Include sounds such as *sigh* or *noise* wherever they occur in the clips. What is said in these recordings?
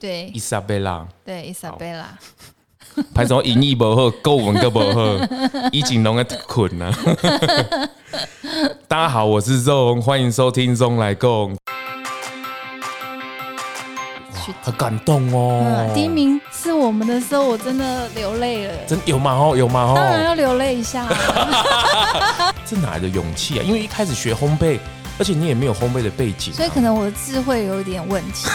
对，伊莎贝拉，对，伊莎贝拉。拍什么英语不好，国文个不好，*laughs* 已经拢个困了。*laughs* 大家好，我是 ZONG，欢迎收听 ZONG 来共。很感动哦、嗯！第一名是我们的时候，我真的流泪了。真有吗？哦，有吗？哦，当然要流泪一下。*laughs* 这哪来的勇气啊？因为一开始学烘焙。而且你也没有烘焙的背景、啊，所以可能我的智慧有点问题。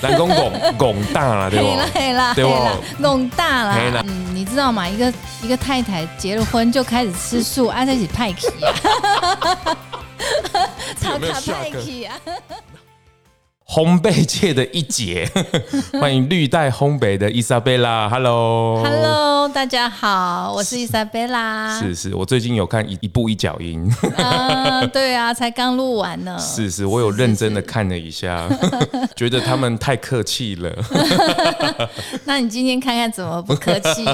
南宫拱拱大了，对吧？对啦，对吧？拱大了。嗯，你知道吗？一个一个太太结了婚就开始吃素，爱在一起派皮啊，*laughs* 超卡派气啊。烘焙界的一姐，*laughs* 欢迎绿带烘焙的伊莎贝拉，Hello，Hello，大家好，我是伊莎贝拉。是是，我最近有看一一步一脚印。*laughs* 啊，对啊，才刚录完呢。是是，我有认真的看了一下，是是是觉得他们太客气了。*laughs* 那你今天看看怎么不客气？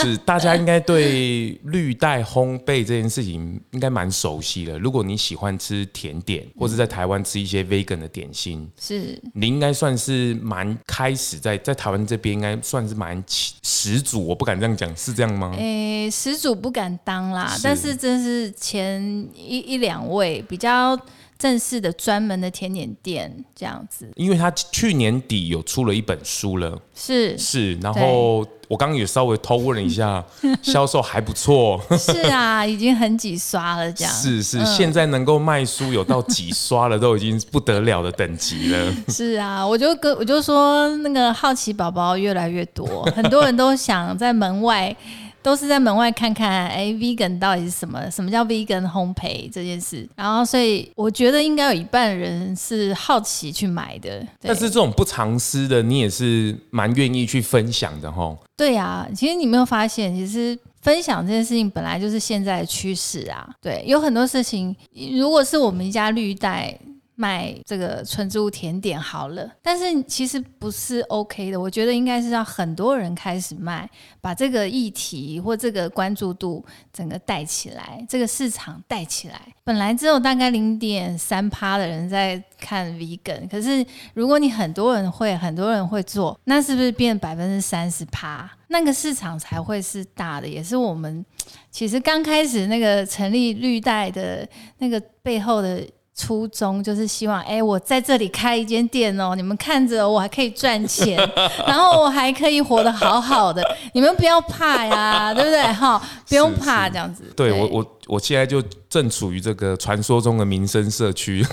是，大家应该对绿带烘焙这件事情应该蛮熟悉的。如果你喜欢吃甜点，或者在台湾吃一些 vegan 的点心。是你应该算是蛮开始在在台湾这边应该算是蛮始祖，我不敢这样讲，是这样吗？诶、欸，始祖不敢当啦，是但是真是前一一两位比较正式的专门的甜点店这样子。因为他去年底有出了一本书了，是是，然后。我刚刚也稍微偷问了一下，*laughs* 销售还不错。是啊，已经很几刷了，这样。是是，嗯、现在能够卖书有到几刷了，都已经不得了的等级了。*laughs* 是啊，我就跟我就说，那个好奇宝宝越来越多，很多人都想在门外。都是在门外看看，哎，vegan 到底是什么？什么叫 vegan 烘焙这件事？然后，所以我觉得应该有一半人是好奇去买的。但是这种不藏私的，你也是蛮愿意去分享的齁。对啊，其实你没有发现，其实分享这件事情本来就是现在的趋势啊。对，有很多事情，如果是我们一家绿带。卖这个纯植物甜点好了，但是其实不是 OK 的。我觉得应该是让很多人开始卖，把这个议题或这个关注度整个带起来，这个市场带起来。本来只有大概零点三趴的人在看 vegan，可是如果你很多人会，很多人会做，那是不是变百分之三十趴？那个市场才会是大的，也是我们其实刚开始那个成立绿带的那个背后的。初衷就是希望，哎、欸，我在这里开一间店哦，你们看着我还可以赚钱，*laughs* 然后我还可以活得好好的，你们不要怕呀，对不对？哈，不用怕这样子。对，对我，我我现在就。正处于这个传说中的民生社区，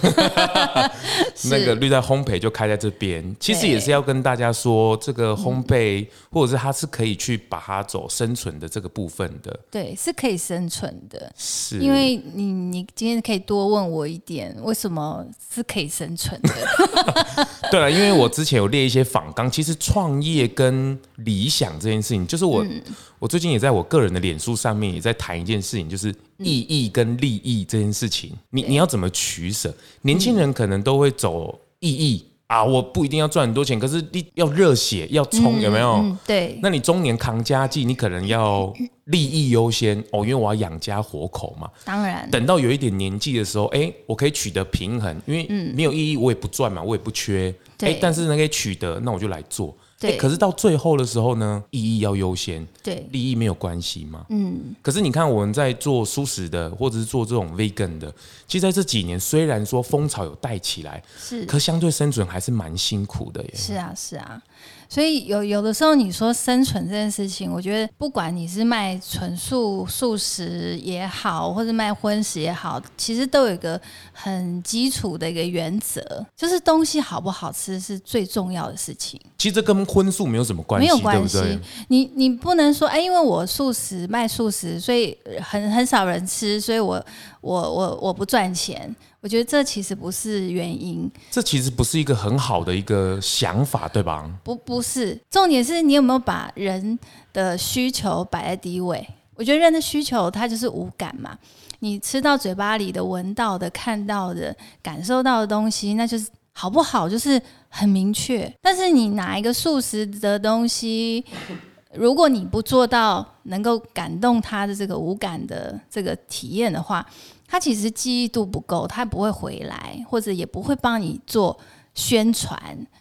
*laughs* 那个绿带烘焙就开在这边。其实也是要跟大家说，这个烘焙或者是它是可以去把它走生存的这个部分的。对，是可以生存的。是，因为你你今天可以多问我一点，为什么是可以生存的？*laughs* 对了，因为我之前有列一些访纲，其实创业跟理想这件事情，就是我、嗯、我最近也在我个人的脸书上面也在谈一件事情，就是。意义跟利益这件事情，你你要怎么取舍？年轻人可能都会走意义啊，我不一定要赚很多钱，可是你要热血要冲，有没有？对。那你中年扛家计，你可能要利益优先哦，因为我要养家活口嘛。当然。等到有一点年纪的时候，哎，我可以取得平衡，因为没有意义，我也不赚嘛，我也不缺。哎，但是呢，可以取得，那我就来做。对、欸，可是到最后的时候呢，意义要优先，对，利益没有关系嘛。嗯，可是你看我们在做素食的，或者是做这种 vegan 的，其实在这几年虽然说风潮有带起来，是，可相对生存还是蛮辛苦的耶。是啊，是啊。所以有有的时候你说生存这件事情，我觉得不管你是卖纯素素食也好，或者卖荤食也好，其实都有一个很基础的一个原则，就是东西好不好吃是最重要的事情。其实这跟荤素没有什么关系，没有关系。对对，你你不能说哎，因为我素食卖素食，所以很很少人吃，所以我我我我不赚钱。我觉得这其实不是原因，这其实不是一个很好的一个想法，对吧？不，不是，重点是你有没有把人的需求摆在第一位。我觉得人的需求它就是五感嘛，你吃到嘴巴里的、闻到的、看到的、感受到的东西，那就是好不好，就是很明确。但是你拿一个素食的东西，如果你不做到能够感动他的这个无感的这个体验的话，他其实记忆度不够，他不会回来，或者也不会帮你做宣传。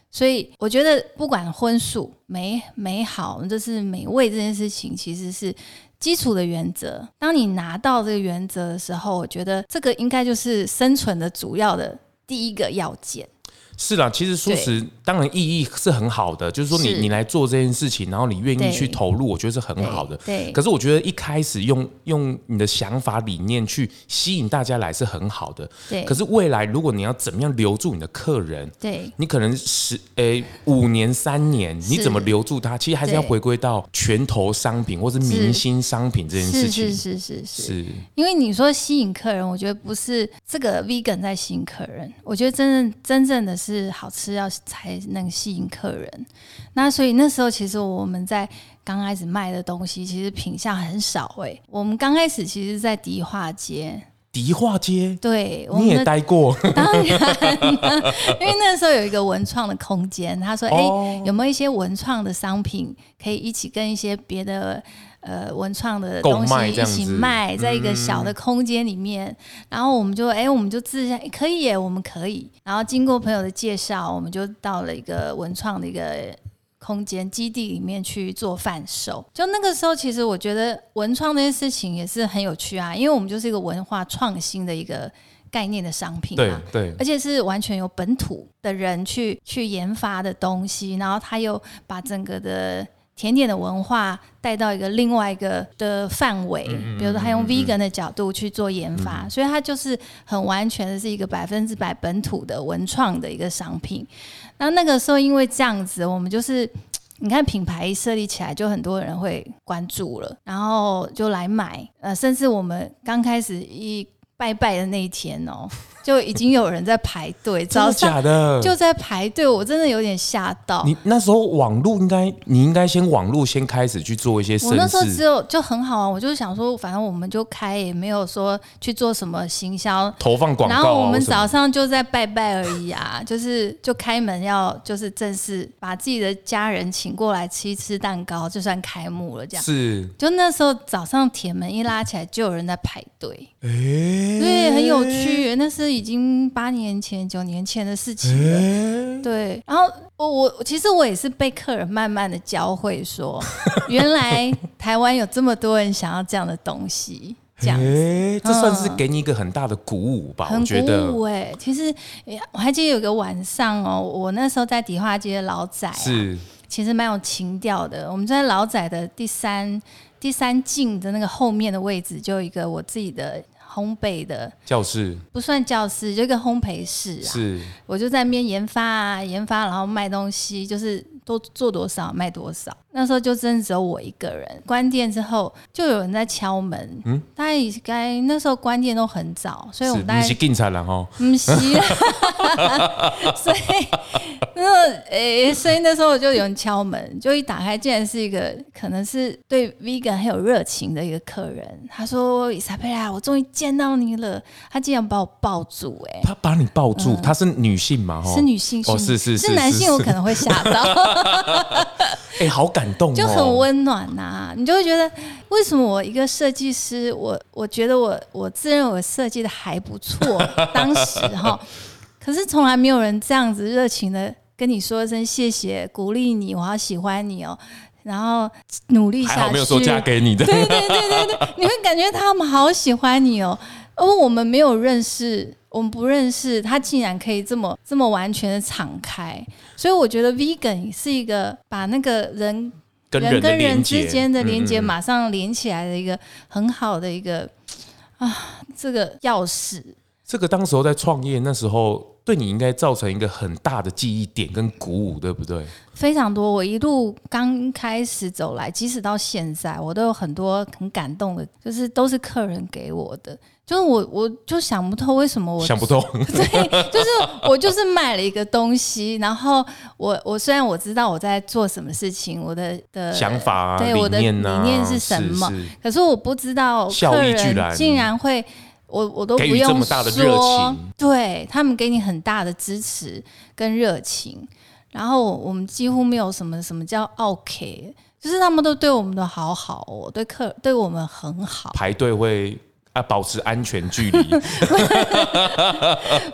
所以我觉得，不管荤素美美好，就是美味这件事情，其实是基础的原则。当你拿到这个原则的时候，我觉得这个应该就是生存的主要的第一个要件。是啦，其实素食当然意义是很好的，就是说你你来做这件事情，然后你愿意去投入，我觉得是很好的。对。可是我觉得一开始用用你的想法理念去吸引大家来是很好的。对。可是未来如果你要怎么样留住你的客人，对，你可能十诶五年三年，你怎么留住他？其实还是要回归到拳头商品或是明星商品这件事情。是是是是是。是。因为你说吸引客人，我觉得不是这个 vegan 在吸引客人，我觉得真正真正的。是好吃要才能吸引客人，那所以那时候其实我们在刚开始卖的东西，其实品相很少哎、欸。我们刚开始其实，在迪化街，迪化街，对，你也待过，当然，因为那时候有一个文创的空间，他说，哎、欸，有没有一些文创的商品可以一起跟一些别的。呃，文创的东西一起卖，在一个小的空间里面，嗯、然后我们就哎、欸，我们就自下可以耶，我们可以。然后经过朋友的介绍，我们就到了一个文创的一个空间基地里面去做贩售。就那个时候，其实我觉得文创那件事情也是很有趣啊，因为我们就是一个文化创新的一个概念的商品嘛，对，对，而且是完全由本土的人去去研发的东西，然后他又把整个的。甜点的文化带到一个另外一个的范围，比如说他用 vegan 的角度去做研发，所以它就是很完全的是一个百分之百本土的文创的一个商品。那那个时候因为这样子，我们就是你看品牌一设立起来，就很多人会关注了，然后就来买，呃，甚至我们刚开始一拜拜的那一天哦。就已经有人在排队，早上就在排队，我真的有点吓到。你那时候网络应该，你应该先网络先开始去做一些。我那时候只有就很好啊，我就想说，反正我们就开，也没有说去做什么行销、投放广告。然后我们早上就在拜拜而已啊，*laughs* 就是就开门要就是正式把自己的家人请过来吃一吃蛋糕，就算开幕了这样。是，就那时候早上铁门一拉起来，就有人在排队。哎、欸，对，很有趣，那是。已经八年前、九年前的事情了，欸、对。然后我我其实我也是被客人慢慢的教会说，*laughs* 原来台湾有这么多人想要这样的东西，这样子，欸、这算是给你一个很大的鼓舞吧？嗯、我觉得，很鼓舞哎。其实我还记得有个晚上哦，我那时候在迪化街的老仔、啊，是其实蛮有情调的。我们在老仔的第三第三进的那个后面的位置，就有一个我自己的。烘焙的教室不算教室，就一个烘焙室啊。是，我就在那边研发啊，研发，然后卖东西，就是多做多少卖多少。那时候就真的只有我一个人。关店之后，就有人在敲门。嗯，大概该那时候关店都很早，所以我们大概是警察了哈。不是，所以那诶、欸，所以那时候我就有人敲门，就一打开，竟然是一个可能是对 vegan 很有热情的一个客人。他说：“伊莎贝拉，我终于见到你了。”他竟然把我抱住、欸，哎，他把你抱住，她、嗯、是女性嘛？哈？是女性，哦，是是是，是男性，我可能会吓到。哎、欸，好感动、哦，就很温暖呐、啊。你就会觉得，为什么我一个设计师，我我觉得我我自认为设计的还不错，*laughs* 当时哈，可是从来没有人这样子热情的跟你说一声谢谢，鼓励你，我好喜欢你哦，然后努力下去。没有说嫁给你的，对对对对对，你会感觉他们好喜欢你哦，而我们没有认识。我们不认识他，竟然可以这么这么完全的敞开，所以我觉得 vegan 是一个把那个人跟人，人跟人之间的连接马上连起来的一个很好的一个、嗯、啊，这个钥匙。这个当时候在创业那时候，对你应该造成一个很大的记忆点跟鼓舞，对不对？非常多。我一路刚开始走来，即使到现在，我都有很多很感动的，就是都是客人给我的。就是我，我就想不透为什么我想不透。*laughs* 对，就是我就是买了一个东西，然后我我虽然我知道我在做什么事情，我的的想法啊，对，我的理念是什么，是是，可是我不知道客人竟然会，我我都不用说，这么大的热情，对他们给你很大的支持跟热情，然后我们几乎没有什么什么叫 OK，就是他们都对我们都好好哦，对客对我们很好，排队会。啊，保持安全距离。*laughs*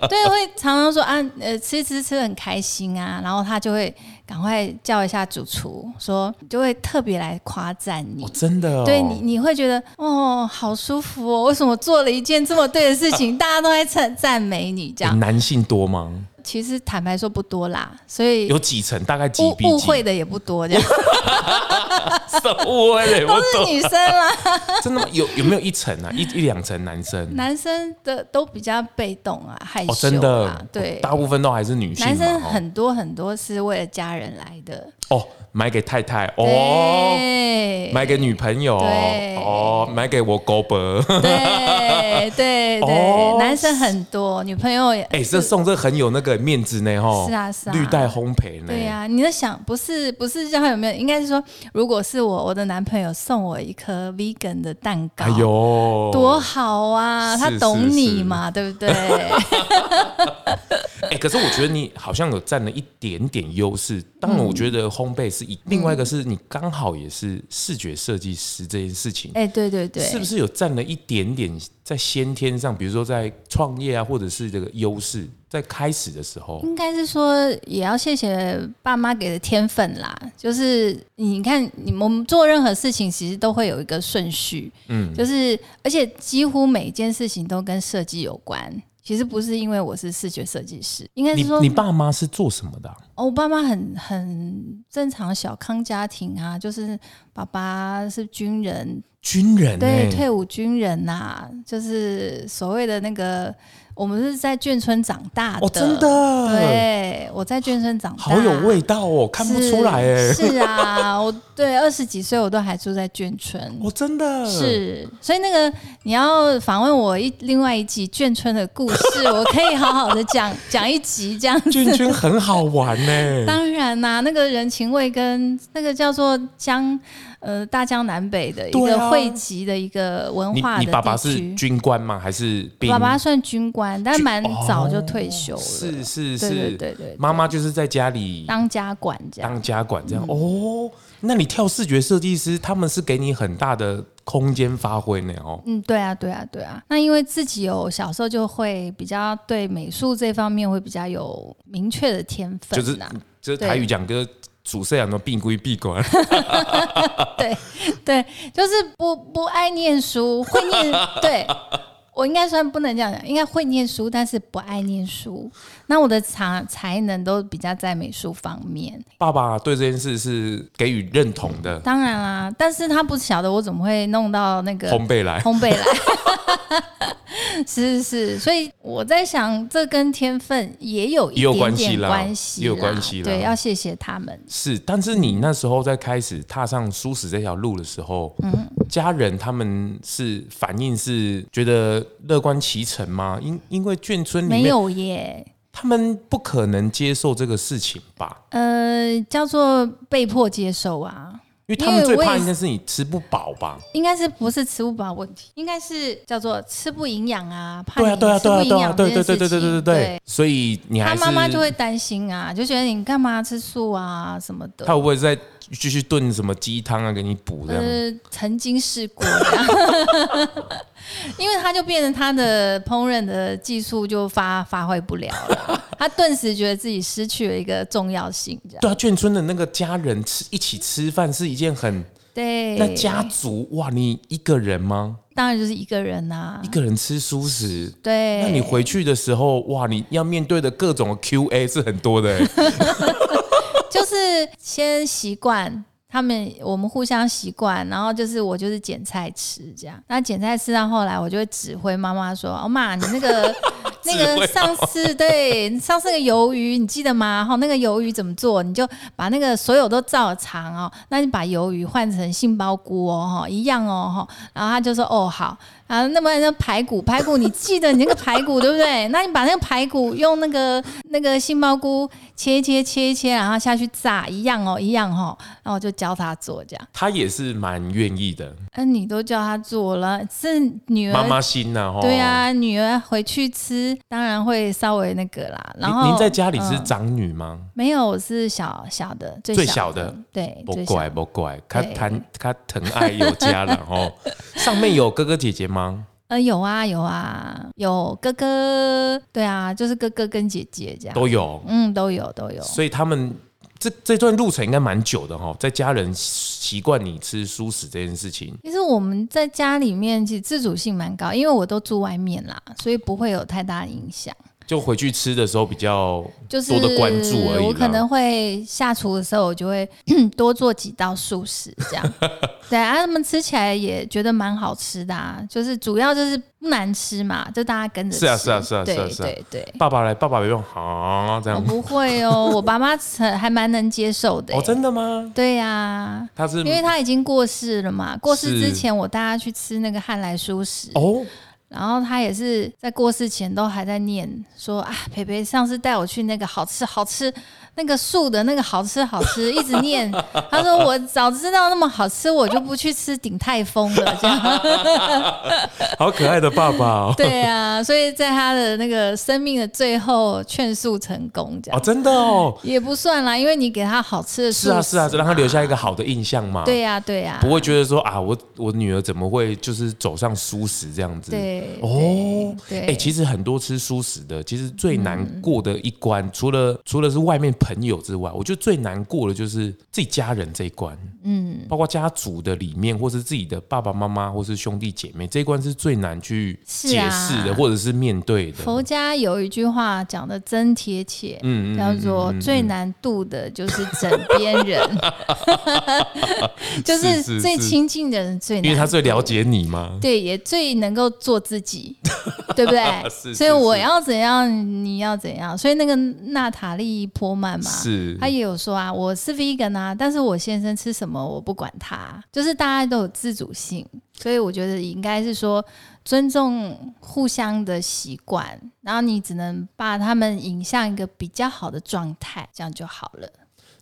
对，会常常说啊，呃，吃吃吃很开心啊，然后他就会赶快叫一下主厨，说就会特别来夸赞你。哦、真的、哦，对你你会觉得哦，好舒服哦，为什么做了一件这么对的事情，*laughs* 大家都在赞赞美你这样？男性多吗？其实坦白说不多啦，所以有几层，大概几比几？误会的也不多，这样。*laughs* 误会的也不多，都是女生啦。*laughs* 真的吗？有有没有一层啊？一一两层男生？男生的都比较被动啊，害羞啊。真的，对，大部分都还是女性。男生很多很多是为了家人来的。哦。买给太太哦，买给女朋友哦，买给我狗伯，对 *laughs* 对对，男生很多，女朋友也哎，这送这很有那个面子呢吼，是啊是啊，绿带烘焙呢，对呀，你在想不是不是叫他有没有？应该是说，如果是我我的男朋友送我一颗 vegan 的蛋糕，哎呦，多好啊，他懂你嘛，对不对？*laughs* 哎，可是我觉得你好像有占了一点点优势，当然我觉得烘焙是。另外一个是你刚好也是视觉设计师这件事情，哎，对对对，是不是有占了一点点在先天上，比如说在创业啊，或者是这个优势，在开始的时候，应该是说也要谢谢爸妈给的天分啦。就是你看，你们做任何事情其实都会有一个顺序，嗯，就是而且几乎每一件事情都跟设计有关。其实不是因为我是视觉设计师，应该是说你，你爸妈是做什么的啊？哦，我爸妈很很正常小康家庭啊，就是爸爸是军人，军人，欸，对，退伍军人呐，啊，就是所谓的那个。我们是在眷村长大的，哦，真的。对，我在眷村长大，好有味道哦，看不出来哎。是啊，我对二十几岁我都还住在眷村，哦，真的。是，所以那个你要访问我一另外一集眷村的故事，我可以好好的讲 *laughs* 讲一集这样子。眷村很好玩呢，*laughs* 当然啦，那个人情味跟那个叫做江。呃，大江南北的一个汇集的一个文化的地区。你爸爸是军官吗？还是兵？爸爸算军官，但蛮早就退休了。是是是，对对对。妈妈就是在家里当家管这样。当家管这样哦。那你跳视觉设计师，他们是给你很大的空间发挥呢哦。嗯，对啊对啊对啊。那因为自己有小时候就会比较对美术这方面会比较有明确的天分，就是就是台语讲歌。主色养都闭归闭关，*laughs* 对对，就是不不爱念书，会念，*laughs* 对我应该算不能这样讲，应该会念书，但是不爱念书。那我的才才能都比较在美术方面。爸爸对这件事是给予认同的，当然啦，但是他不晓得我怎么会弄到那个烘焙来，烘焙来。*laughs* *laughs* 是是是，所以我在想，这跟天分也有一点点关系，也有关系。对，要谢谢他们。是，但是你那时候在开始踏上舒适这条路的时候，嗯，家人他们是反应是觉得乐观其成吗？因因为眷村没有耶，他们不可能接受这个事情吧？呃，叫做被迫接受啊。因为他们最怕应该是你吃不饱吧？应该是不是吃不饱问题？应该是叫做吃不营养啊，怕你吃不营养这件事情。对啊，对啊，对对对对对对对对。所以你还是他妈妈就会担心啊，就觉得你干嘛吃素啊什么的。他会不会再继续炖什么鸡汤啊给你补这样？呃，曾经试过。*laughs* 因为他就变成他的烹饪的技术就发发挥不了了，*laughs* 他顿时觉得自己失去了一个重要性。这样对啊，眷村的那个家人吃一起吃饭是一件很对。那家族哇，你一个人吗？当然就是一个人呐、啊，一个人吃蔬食。对，那你回去的时候哇，你要面对的各种 Q&A 是很多的，*laughs* 就是先习惯。他们我们互相习惯，然后就是我就是捡菜吃这样。那捡菜吃到后来，我就会指挥妈妈说：“哦妈，你那个 *laughs* 那个上次对上次那个鱿鱼，你记得吗？哈，那个鱿鱼怎么做？你就把那个所有都照常哦。那你把鱿鱼换成杏鲍菇哦，哈，一样哦，哈。然后他就说：哦好。”啊，那么那排骨，排骨你记得你那个排骨对不对？*laughs* 那你把那个排骨用那个那个杏鲍菇切一切切一切，然后下去炸，一样哦，一样哦。然后我就教他做这样。他也是蛮愿意的。那、啊，你都叫他做了，是女儿妈妈心呐、啊。对啊，女儿回去吃，当然会稍微那个啦。然后您在家里是长女吗？嗯、没有，我是小小的，最小的。小的对，不怪不怪，他疼他疼爱有加，了哦 *laughs* 上面有哥哥姐姐吗？呃，有啊，有啊，有哥哥，对啊，就是哥哥跟姐姐这样都有，嗯，都有都有。所以他们这这段路程应该蛮久的哈，在家人习惯你吃蔬食这件事情。其实我们在家里面其实自主性蛮高，因为我都住外面啦，所以不会有太大影响。就回去吃的时候比较多的关注而已，我可能会下厨的时候，我就会 *clears throat* 多做几道素食，这样。*laughs* 对啊，他们吃起来也觉得蛮好吃的，啊，就是主要就是不难吃嘛，就大家跟着吃。是啊，是啊，是啊，是啊，是啊。对对对，爸爸来，爸爸不用好这样。我不会哦，*laughs* 我爸妈还蛮能接受的。哦，真的吗？对呀，啊，他是因为他已经过世了嘛，过世之前我带他去吃那个汉来蔬食哦。然后他也是在过世前都还在念说啊，培培上次带我去那个好吃好吃。那个素的那个好吃好吃，*laughs* 一直念。他说 *laughs* 我早知道那么好吃，我就不去吃鼎泰丰了。这样，*laughs* 好可爱的爸爸哦。对啊，所以在他的那个生命的最后劝素成功，这样。哦，真的哦，也不算啦，因为你给他好吃的素。是啊是啊，让他留下一个好的印象嘛。对呀对呀，不会觉得说啊，我我女儿怎么会就是走上素食这样子？对哦，对。哎，其实很多吃素食的，其实最难过的一关，除了除了是外面。朋友之外，我觉得最难过的就是自己家人这一关，嗯，包括家族的里面，或是自己的爸爸妈妈，或是兄弟姐妹这一关是最难去解释的，或者是面对的。佛家有一句话讲的真贴切，嗯，叫做最难度的就是枕边人，*laughs* 就是最亲近的人最难，因为他最了解你嘛？对，也最能够做自己，对不对？*laughs* 所以我要怎样，你要怎样。所以那个娜塔莉波曼。是，他也有说啊，我是 vegan 啊，但是我先生吃什么我不管他，就是大家都有自主性，所以我觉得应该是说尊重互相的习惯，然后你只能把他们引向一个比较好的状态，这样就好了。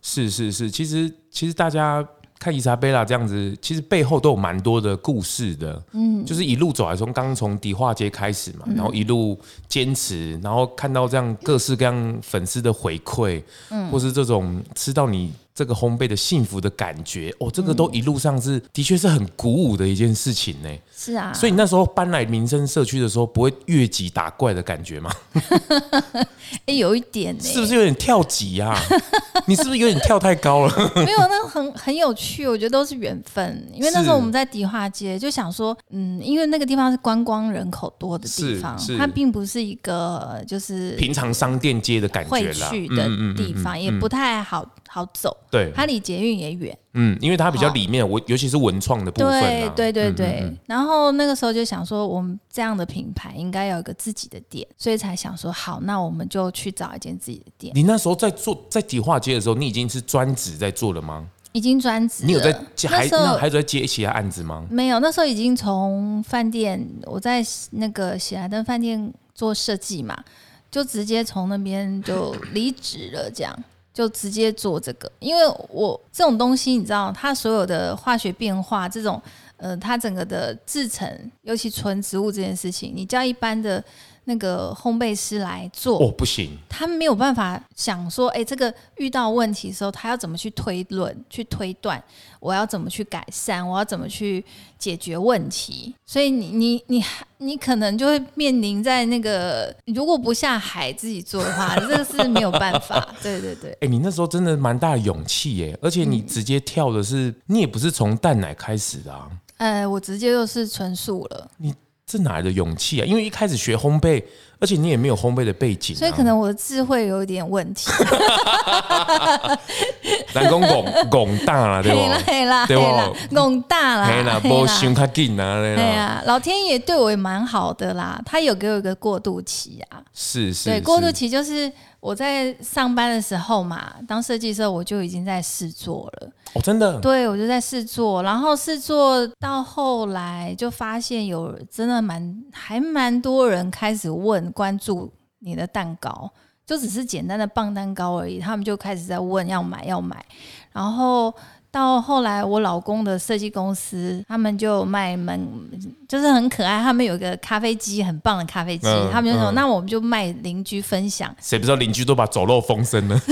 是是是，其实其实大家。看伊莎贝拉这样子，其实背后都有蛮多的故事的。嗯，就是一路走来，从刚从迪化街开始嘛，然后一路坚持，然后看到这样各式各样粉丝的回馈，嗯，或是这种吃到你。这个烘焙的幸福的感觉哦，这个都一路上是、嗯、的确是很鼓舞的一件事情呢。是啊，所以你那时候搬来民生社区的时候，不会越级打怪的感觉吗？哎、欸，有一点呢，是不是有点跳级呀、啊？*laughs* 你是不是有点跳太高了？没有，那很很有趣，我觉得都是缘分。因为那时候我们在迪化街，就想说，嗯，因为那个地方是观光人口多的地方，它并不是一个就是平常商店街的感觉会去的地方，也不太好。好走，对，它离捷运也远，嗯，因为它比较里面，我尤其是文创的部分，对对对对。嗯嗯嗯，然后那个时候就想说，我们这样的品牌应该有一个自己的店，所以才想说，好，那我们就去找一间自己的店。你那时候在做在迪化街的时候，你已经是专职在做了吗？已经专职，你有在接还那还在接其他案子吗？没有，那时候已经从饭店，我在那个喜来登饭店做设计嘛，就直接从那边就离职了，这样。就直接做这个，因为我这种东西，你知道，它所有的化学变化，这种，呃，它整个的制成，尤其纯植物这件事情，你叫一般的。那个烘焙师来做哦，不行，他没有办法想说，哎，这个遇到问题的时候，他要怎么去推论、去推断，我要怎么去改善，我要怎么去解决问题。所以你你你你可能就会面临在那个，如果不下海自己做的话，这个是没有办法。*laughs* 对对对，哎，你那时候真的蛮大的勇气耶，而且你直接跳的是，嗯、你也不是从蛋奶开始的啊。呃，我直接就是纯素了。你。这哪来的勇气啊？因为一开始学烘焙，而且你也没有烘焙的背景，啊，所以可能我的智慧有一点问题。人工拱拱大了，对吧？对啦，对啦，拱大了，对啦，不想太紧啊，对啊，老天爷对我也蛮好的啦，他有给我一个过渡期啊。是是，对，过渡期就是。我在上班的时候嘛，当设计的时候，我就已经在试做了。哦，真的？对，我就在试做，然后试做到后来就发现有真的蛮还蛮多人开始问关注你的蛋糕，就只是简单的棒蛋糕而已，他们就开始在问要买要买，然后到后来我老公的设计公司，他们就卖门。就是很可爱。他们有一个咖啡机，很棒的咖啡机，嗯、他们就说：“嗯、那我们就卖邻居分享。”谁不知道邻居都把走漏风声呢？*laughs*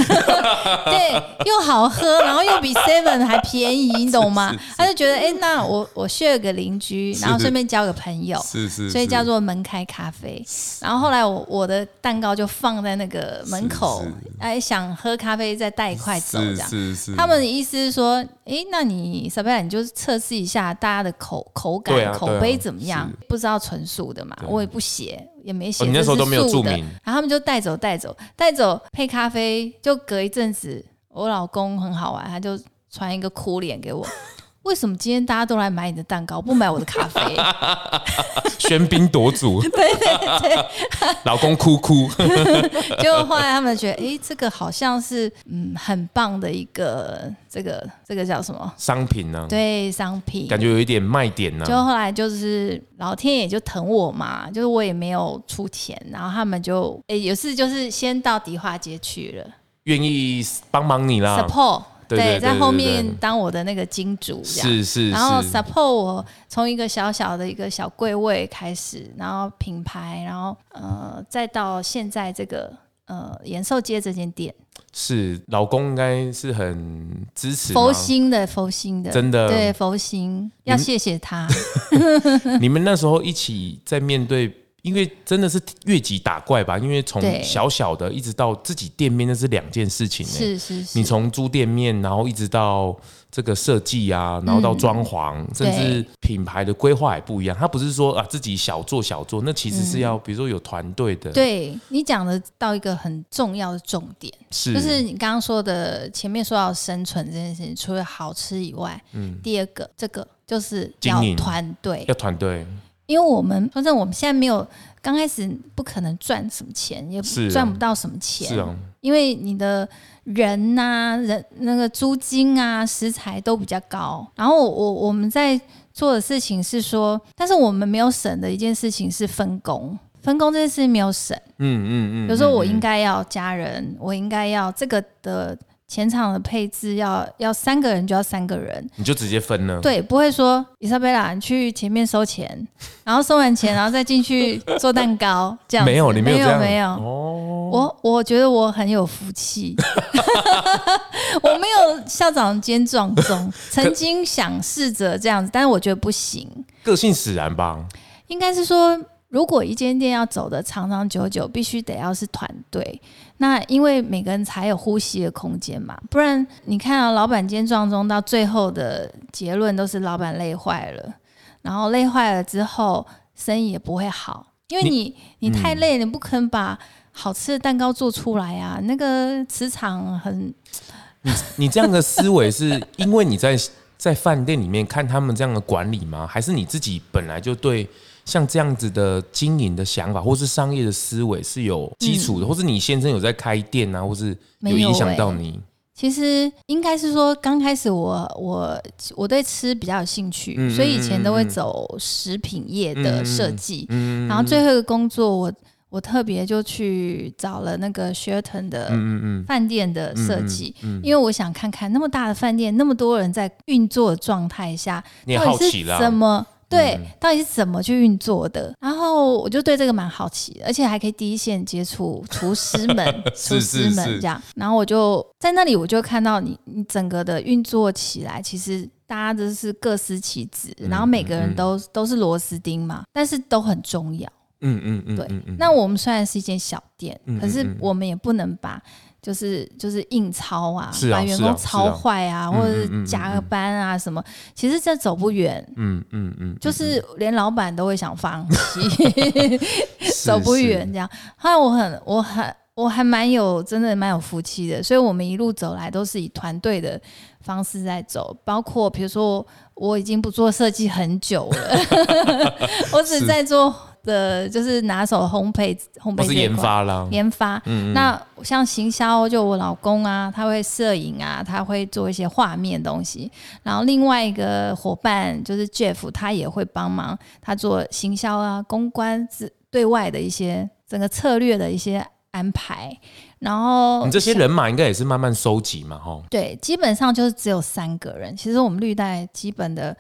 对，又好喝，然后又比 *laughs* Seven 还便宜，你懂吗？他就觉得：“哎、欸，那我我 share 个邻居，然后顺便交个朋友。”是是，所以叫做门开咖啡。然后后来我我的蛋糕就放在那个门口，哎，想喝咖啡再带一块走，这样。是是。他们的意思是说：“哎、欸，那你 Sabella 你就是测试一下大家的口口感、啊、口碑怎么样？啊、不知道纯素的嘛？我也不写，也没写。哦、你那时候都没有注明。然后他们就带走带走带走配咖啡，就隔一阵子，我老公很好玩，他就传一个哭脸给我。为什么今天大家都来买你的蛋糕，不买我的咖啡？*laughs* 喧宾夺主，对 *laughs* 对对，*laughs* 老公哭哭。结果后来他们觉得，哎、欸，这个好像是嗯很棒的一个这个这个叫什么商品呢、啊？对，商品，感觉有一点卖点呢、啊。就后来就是老天爷就疼我嘛，就是我也没有出钱，然后他们就哎、欸、有次就是先到迪化街去了，愿意帮忙你啦，support。对，在后面当我的那个金主，是是，然后 support 我从一个小小的一个小柜位开始，然后品牌，然后呃，再到现在这个呃延寿街这间店，是老公应该是很支持，佛心的佛心的，真的？对佛心，要谢谢他。*laughs* 你们那时候一起在面对。因为真的是越级打怪吧，因为从小小的一直到自己店面，那是两件事情。是是是。你从租店面，然后一直到这个设计啊，然后到装潢，嗯、甚至品牌的规划也不一样。它不是说啊自己小做小做，那其实是要比如说有团队的。对，你讲的到一个很重要的重点，是就是你刚刚说的前面说到生存这件事情，除了好吃以外，嗯，第二个这个就是要团队，要团队。因为我们反正我们现在没有刚开始不可能赚什么钱，也赚不到什么钱。是啊，因为你的人呐、啊，人那个租金啊、食材都比较高。然后我我们在做的事情是说，但是我们没有省的一件事情是分工，分工这件事情没有省。嗯嗯嗯。比如说我应该要加人，我应该要这个的。前场的配置要要三个人就要三个人，你就直接分了。对，不会说伊莎贝拉，你去前面收钱，*laughs* 然后收完钱，然后再进去做蛋糕，*laughs* 这样没有，你没有没有，没有。哦，我我觉得我很有福气，*laughs* 我没有校长兼撞钟，曾经想试着这样子，但是我觉得不行。个性使然吧？应该是说。如果一间店要走得长长久久，必须得要是团队。那因为每个人才有呼吸的空间嘛，不然你看啊老板兼撞钟到最后的结论都是老板累坏了，然后累坏了之后生意也不会好，因为你你，你太累，你不可能把好吃的蛋糕做出来啊。那个磁场很，你你这样的思维是因为你在在饭店里面看他们这样的管理吗？还是你自己本来就对？像这样子的经营的想法，或是商业的思维是有基础的，嗯、或是你先生有在开店啊，或是有影响到你？欸、其实应该是说，刚开始我我我对吃比较有兴趣，嗯、所以以前都会走食品业的设计。嗯、然后最后一个工作我，我我特别就去找了那个 Sheraton 的饭店的设计，因为我想看看那么大的饭店，那么多人在运作的状态下，你也好奇了怎么？对，到底是怎么去运作的？然后我就对这个蛮好奇，而且还可以第一线接触厨师们、*laughs* 厨师们这样。然后我就在那里，我就看到你，你整个的运作起来，其实大家都是各司其职，然后每个人都都是螺丝钉嘛，但是都很重要。嗯嗯嗯，对。那我们虽然是一间小店，可是我们也不能把。就是就是硬抄啊，啊把员工抄坏啊，啊啊或者是加个班啊什么，嗯嗯嗯、其实这走不远。嗯嗯嗯，就是连老板都会想放弃 *laughs* *laughs* 走不远这样。后来我很我很我还蛮有真的蛮有福气的，所以我们一路走来都是以团队的方式在走，包括比如说我已经不做设计很久了，*laughs* 我只在做。的就是拿手烘焙，烘焙是研发啦，研发。嗯嗯，那像行销，就我老公啊，他会摄影啊，他会做一些画面东西。然后另外一个伙伴就是 Jeff，他也会帮忙，他做行销啊、公关、对外的一些整个策略的一些安排。然后你这些人马应该也是慢慢收集嘛，哈。对，基本上就是只有三个人。其实我们绿带基本的。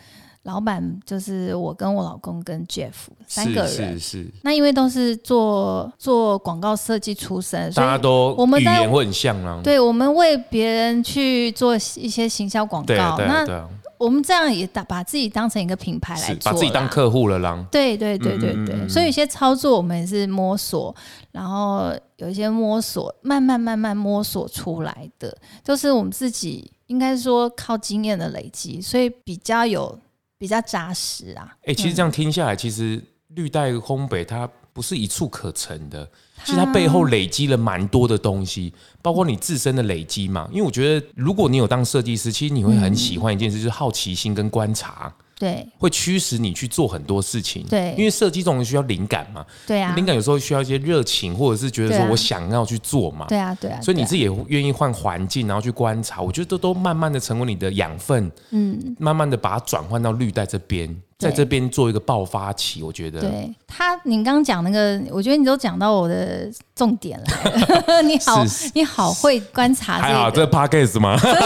老板就是我跟我老公跟 Jeff 三个人，是是。是。那因为都是做做广告设计出身，大家都我们语言会很像啊。对，我们为别人去做一些行销广告，对啊对啊对啊，那我们这样也打把自己当成一个品牌来做，把自己当客户了啦。对对对对对，嗯嗯嗯，所以有些操作我们也是摸索，然后有一些摸索，慢慢慢慢摸索出来的，就是我们自己应该说靠经验的累积，所以比较有比较扎实啊。哎、欸，其实这样听下来，嗯、其实绿带烘焙它不是一蹴可成的。其实它背后累积了蛮多的东西，包括你自身的累积嘛。因为我觉得，如果你有当设计师，其实你会很喜欢一件事，就是好奇心跟观察。对，会驱使你去做很多事情。对，因为设计这种需要灵感嘛。对啊，灵感有时候需要一些热情，或者是觉得说我想要去做嘛。对啊，对啊。所以你自己也愿意换环境，然后去观察。我觉得都都慢慢的成为你的养分。嗯，慢慢的把它转换到绿带这边。在这边做一个爆发期，我觉得。对他，你刚刚讲那个，我觉得你都讲到我的重点了。*laughs* 你好，你好会观察、这个。还好，这个 podcast 吗？真的，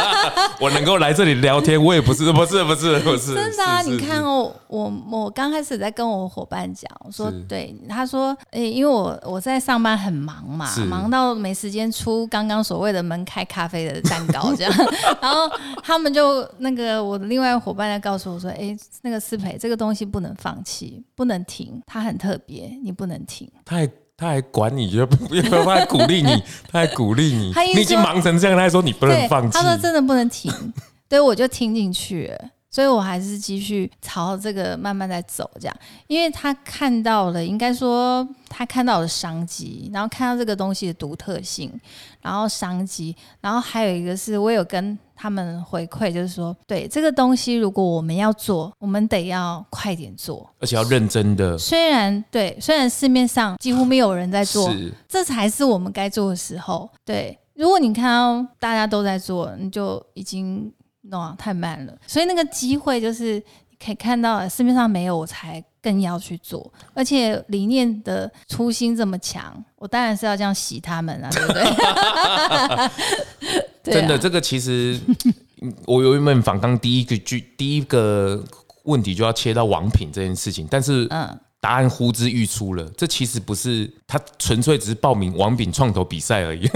*laughs* 我能够来这里聊天，我也不是，不是，不是，不是。真的啊！你看哦，我我刚开始在跟我伙伴讲，我说对，他说，哎，因为我我在上班很忙嘛，忙到没时间出刚刚所谓的门开咖啡的蛋糕这样。*laughs* 然后他们就那个我的另外伙伴在告诉我说，哎。那个思培，这个东西不能放弃，不能停，它很特别，你不能停。他还他还管你，就不 *laughs* 要他还鼓励你，他还鼓励你。你已经忙成这样，他还说你不能放弃。他说真的不能停，*laughs* 对，我就听进去了。所以我还是继续朝这个慢慢在走，这样，因为他看到了，应该说他看到了商机，然后看到这个东西的独特性，然后商机，然后还有一个是我有跟他们回馈，就是说，对这个东西，如果我们要做，我们得要快点做，而且要认真的。虽然对，虽然市面上几乎没有人在做，这才是我们该做的时候。对，如果你看到大家都在做，你就已经。No 太慢了，所以那个机会就是可以看到市面上没有，我才更要去做，而且理念的初心这么强，我当然是要这样洗他们啊，对不对？*laughs* 对啊、真的，这个其实我有一门访刚第一个句第一个问题就要切到王品这件事情，但是嗯。答案呼之欲出了，这其实不是他纯粹只是报名王品创投比赛而已，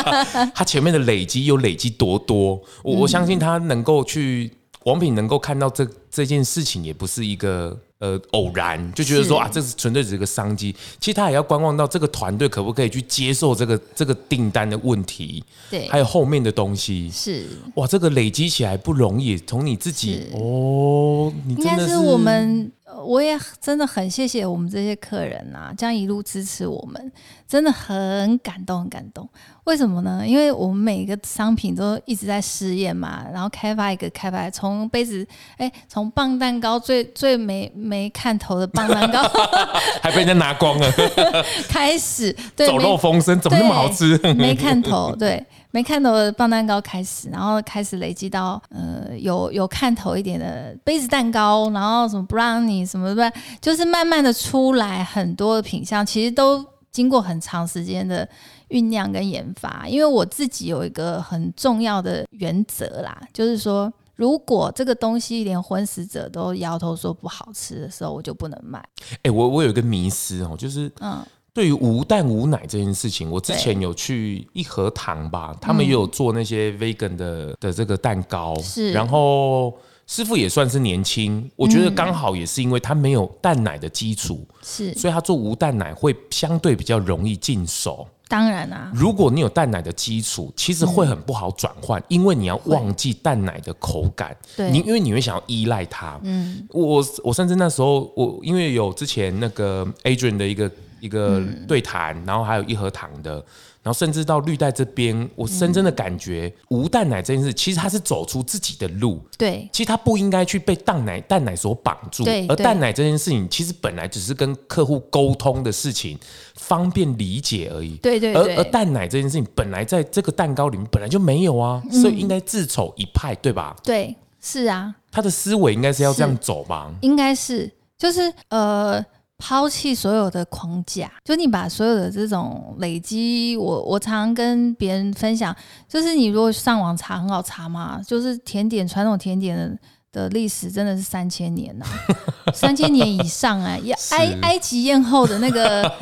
*laughs* 他前面的累积又累积多多，我我相信他能够去王品能够看到这这件事情，也不是一个呃偶然，就觉得说啊，这是纯粹只是个商机，其实他也要观望到这个团队可不可以去接受这个这个订单的问题，对，还有后面的东西。是。哇，这个累积起来不容易，从你自己哦，你真的是我们。我也真的很谢谢我们这些客人呐、啊，这样一路支持我们，真的很感动，很感动。为什么呢？因为我们每一个商品都一直在试验嘛，然后开发一个开发，从杯子，哎，从棒蛋糕最最没没看头的棒蛋糕，*laughs* 还被人家拿光了，*laughs* 开始对 *laughs* 走漏风声，怎么那么好吃？没看头，对。没看头的棒蛋糕开始，然后开始累积到呃有有看头一点的杯子蛋糕，然后什么 brownie 什么的，就是慢慢的出来很多的品相，其实都经过很长时间的酝酿跟研发。因为我自己有一个很重要的原则啦，就是说如果这个东西连荤食者都摇头说不好吃的时候，我就不能卖。哎、欸，我我有一个迷思哦，就是嗯。对于无蛋无奶这件事情，我之前有去一禾堂吧，他们也有做那些 vegan 的的这个蛋糕，是。然后师傅也算是年轻，我觉得刚好也是因为他没有蛋奶的基础，是，所以他做无蛋奶会相对比较容易进手。当然啦，如果你有蛋奶的基础，其实会很不好转换，因为你要忘记蛋奶的口感，对，你因为你会想要依赖它。嗯，我我甚至那时候我因为有之前那个 Adrian 的一个。一个对谈，然后还有一盒糖的，然后甚至到绿带这边，我深深的感觉无蛋奶这件事，其实他是走出自己的路。对，其实他不应该去被蛋奶蛋奶所绑住。对，而蛋奶这件事情，其实本来只是跟客户沟通的事情，方便理解而已。对对。而而蛋奶这件事情，本来在这个蛋糕里面本来就没有啊，所以应该自丑一派，对吧？对，是啊。他的思维应该是要这样走吧？应该是，就是呃。抛弃所有的框架，就你把所有的这种累积，我我常常跟别人分享，就是你如果上网查很好查嘛，就是甜点传统甜点的的历史真的是三千年呐、啊，三千年以上啊！*laughs* 埃埃及艳后的那个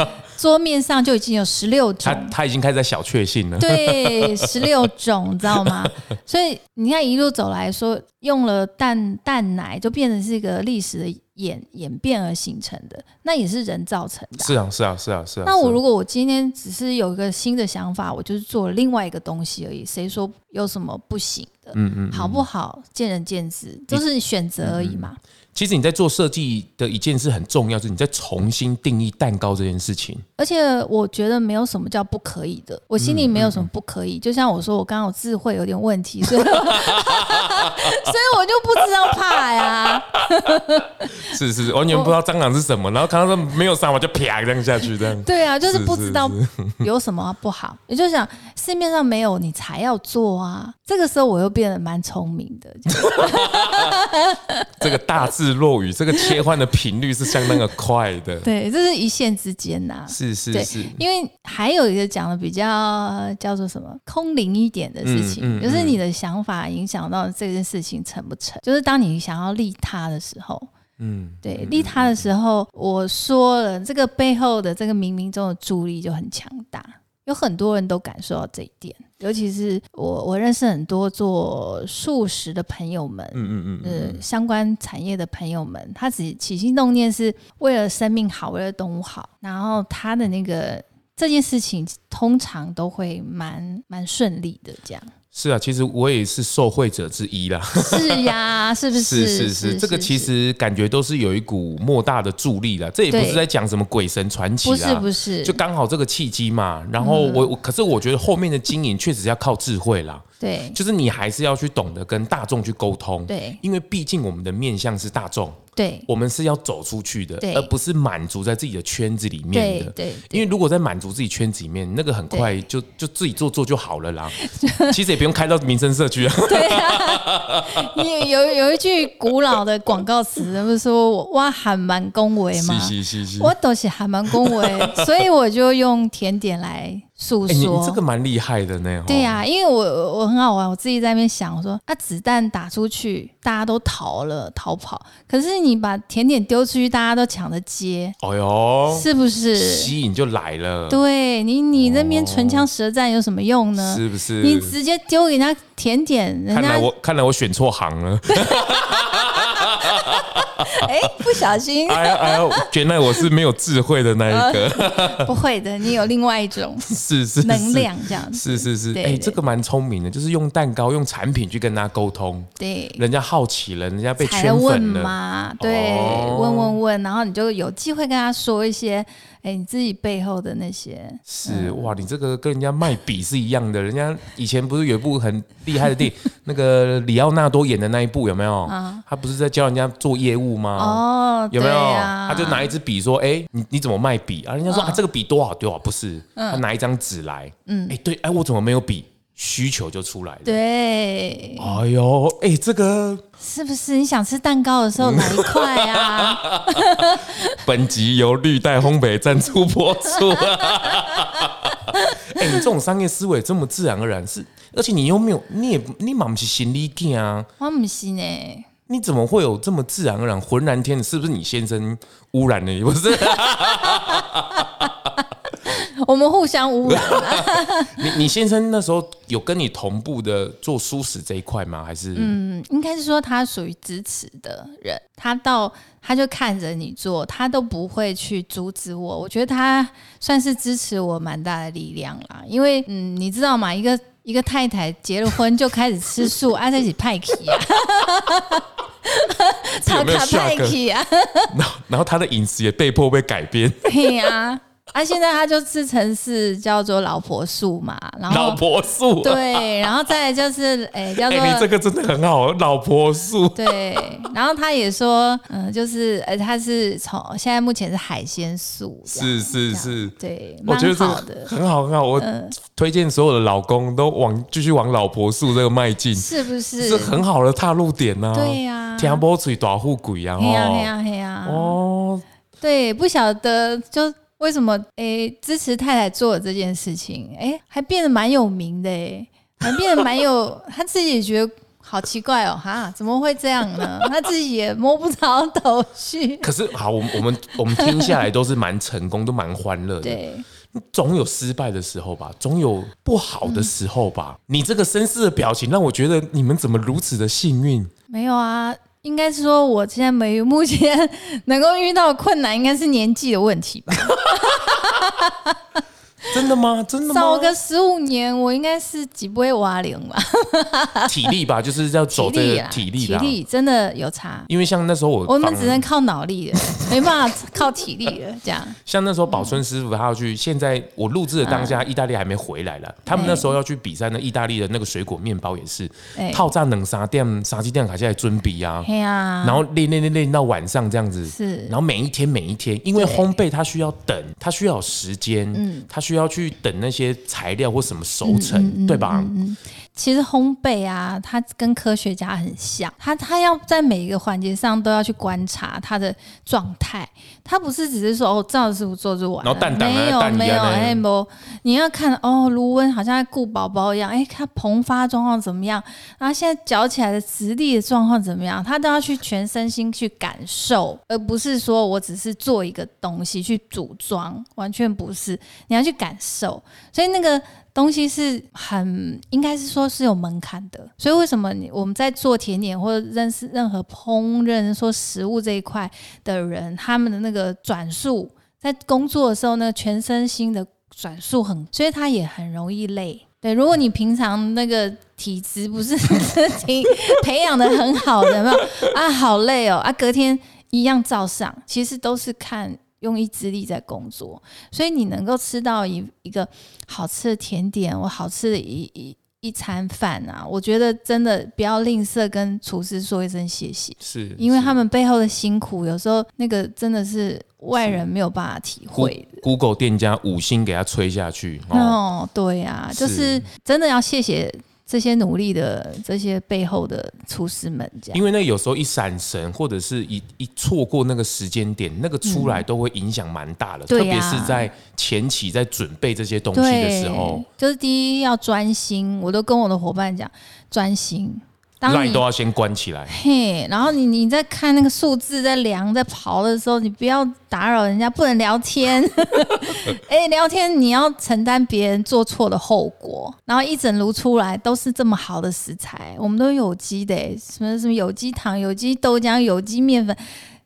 桌面上就已经有十六种，他他已经开始在小确幸了。对，*laughs* 十六种，你知道吗？所以你看一路走来说，用了蛋蛋奶就变成是一个历史的。演演变而形成的，那也是人造成的。是啊，是啊，是啊，是啊。那我如果我今天只是有一个新的想法，我就是做了另外一个东西而已。谁说有什么不行的？嗯嗯，好不好？见仁见智，都是选择而已嘛。其实你在做设计的一件事很重要，就是你在重新定义蛋糕这件事情。而且我觉得没有什么叫不可以的，我心里没有什么不可以。就像我说，我刚刚有智慧有点问题，所以 *laughs* 所以我就不知道怕呀。*laughs* 是是，完全不知道蟑螂是什么，然后看到说没有蟑螂就啪这样下去，这样。对啊，就是不知道 *laughs* 有什么不好。也就想市面上没有，你才要做啊。这个时候我又变得蛮聪明的。*laughs* 这个大智。日落雨，这个切换的频率是相当的快的。*laughs* 对，这是一线之间呐、啊。是是是。因为还有一个讲的比较叫做什么空灵一点的事情，嗯嗯、就是你的想法影响到这件事情成不成。就是当你想要利他的时候，嗯，对，利他的时候，我说了，这个背后的这个冥冥中的助力就很强大。有很多人都感受到这一点，尤其是我，我认识很多做素食的朋友们，嗯嗯嗯，呃，相关产业的朋友们，他只起心动念是为了生命好，为了动物好，然后他的那个这件事情通常都会蛮蛮顺利的，这样。是啊，其实我也是受惠者之一啦。*laughs* 是呀，是不是？是是是，这个其实感觉都是有一股莫大的助力啦。这也不是在讲什么鬼神传奇啦，不是不是，就刚好这个契机嘛。然后我我，可是我觉得后面的经营确实要靠智慧啦。对，就是你还是要去懂得跟大众去沟通。对，因为毕竟我们的面向是大众。对，我们是要走出去的，而不是满足在自己的圈子里面的。对，对因为如果在满足自己圈子里面，那个很快就就自己做做就好了啦。*laughs* 其实也不用开到民生社区啊。*laughs* 对啊，你有有一句古老的广告词，不是说我哇还蛮恭维吗？是是是是，我都是还蛮恭维，所以我就用甜点来。诉说、欸、你这个蛮厉害的呢。对呀、啊，因为我我很好玩，我自己在那边想，我说、啊、子弹打出去，大家都逃了，逃跑。可是你把甜点丢出去，大家都抢着接。哦哟，是不是吸引就来了？对你，你那边唇枪舌战有什么用呢？是不是？你直接丢给人家甜点，人家看来我看来我选错行了。*laughs* *laughs* 哎，不小心！哎呀哎呀，原来我是没有智慧的那一个。呃、不会的，你有另外一种 *laughs* 是是能量这样子。是是是，哎，这个蛮聪明的，就是用蛋糕、用产品去跟他沟通。对，人家好奇了，人家被圈粉了嘛？对，哦、问问问，然后你就有机会跟他说一些。哎，你自己背后的那些是哇，你这个跟人家卖笔是一样的。人家以前不是有一部很厉害的电影，*laughs* 那个里奥纳多演的那一部有没有？他不是在教人家做业务吗？哦，有没有？他就拿一支笔说：“哎，你你怎么卖笔啊？”人家说：“啊，这个笔多少多少？”不是，他拿一张纸来。嗯，哎，对，哎，我怎么没有笔？需求就出来了。对，哎呦，哎，这个是不是你想吃蛋糕的时候来一块啊？*laughs* 本集由绿带烘焙赞助播出。*laughs* 哎，你这种商业思维这么自然而然，是而且你又没有，你也你嘛不是心理健啊？我不是呢。你怎么会有这么自然而然、浑然天的？是不是你先生污染了你？不是。我们互相污染。*laughs* 你你先生那时候有跟你同步的做蔬食这一块吗？还是嗯，应该是说他属于支持的人，他到他就看着你做，他都不会去阻止我。我觉得他算是支持我蛮大的力量啦。因为嗯，你知道吗？一个一个太太结了婚就开始吃素，爱在一起派气啊，超卡派气啊。*laughs* *laughs* 然后然后他的饮食也被迫被改变。对呀。啊，现在他就自称是叫做老婆树嘛，然后老婆树对，然后再来就是哎，叫做你这个真的很好，老婆树。对，然后他也说，嗯，就是呃，他是从现在目前是海鲜素，是是是，对，我觉得好的，很好很好，我推荐所有的老公都往继续往老婆树这个迈进，是不是？是很好的踏入点呢？对呀，天波嘴大富贵呀，嘿呀嘿呀嘿呀，哦，对，不晓得就。为什么诶支持太太做这件事情？诶还变得蛮有名的诶还变得蛮有，*laughs* 他自己也觉得好奇怪哦，哈，怎么会这样呢？他自己也摸不着头绪。可是好，我们我们我们听下来都是蛮成功，都蛮欢乐的。对，总有失败的时候吧，总有不好的时候吧。嗯、你这个绅士的表情让我觉得你们怎么如此的幸运？没有啊，应该是说我现在没，目前 *laughs* 能够遇到困难，应该是年纪的问题吧。*laughs* 真的吗？真的吗？早个十五年，我应该是几不会挖零吧？*laughs* 体力吧，就是要走这个体力，体力真的有差。因为像那时候我，我们只能靠脑力了，*laughs* 没办法靠体力了。这样，像那时候宝春师傅他要去，现在我录制的当下，意大利还没回来了。他们那时候要去比赛，那意大利的那个水果面包也是，套炸冷沙店、沙鸡店卡下来尊比啊，然后练练练练到晚上这样子，是，然后每一天每一天，因为烘焙它需要等，它需要时间，嗯，它需需要去等那些材料或什么熟成，对吧？其实烘焙啊，它跟科学家很像，他他要在每一个环节上都要去观察它的状态，它不是只是说哦，赵师傅做就完了，没有没有，哎不，你要看哦，炉温好像在顾宝宝一样，哎，它膨发状况怎么样？然后现在搅起来的质地的状况怎么样？他都要去全身心去感受，而不是说我只是做一个东西去组装，完全不是，你要去感受，所以那个。东西是很应该是说是有门槛的，所以为什么你我们在做甜点或者认识任何烹饪说食物这一块的人，他们的那个转速在工作的时候呢，全身心的转速很，所以他也很容易累。对，如果你平常那个体质不是挺 *laughs* 培养的很好的，有没有啊？好累哦啊，隔天一样照上，其实都是看。用意志力在工作，所以你能够吃到一一个好吃的甜点，或好吃的一一一餐饭啊，我觉得真的不要吝啬跟厨师说一声谢谢，是因为他们背后的辛苦，有时候那个真的是外人没有办法体会的。Google 店家五星给他吹下去哦，哦对呀、啊，就是真的要谢谢。这些努力的这些背后的厨师们，这样，因为那有时候一闪神，或者是一一错过那个时间点，那个出来都会影响蛮大的，嗯、特别是在前期在准备这些东西的时候，就是第一要专心，我都跟我的伙伴讲专心。那你都要先关起来。嘿，然后你你在看那个数字在量在刨的时候，你不要打扰人家，不能聊天。*laughs* 哎、欸，聊天你要承担别人做错的后果。然后一整炉出来都是这么好的食材，我们都有机的，什么什么有机糖、有机豆浆、有机面粉，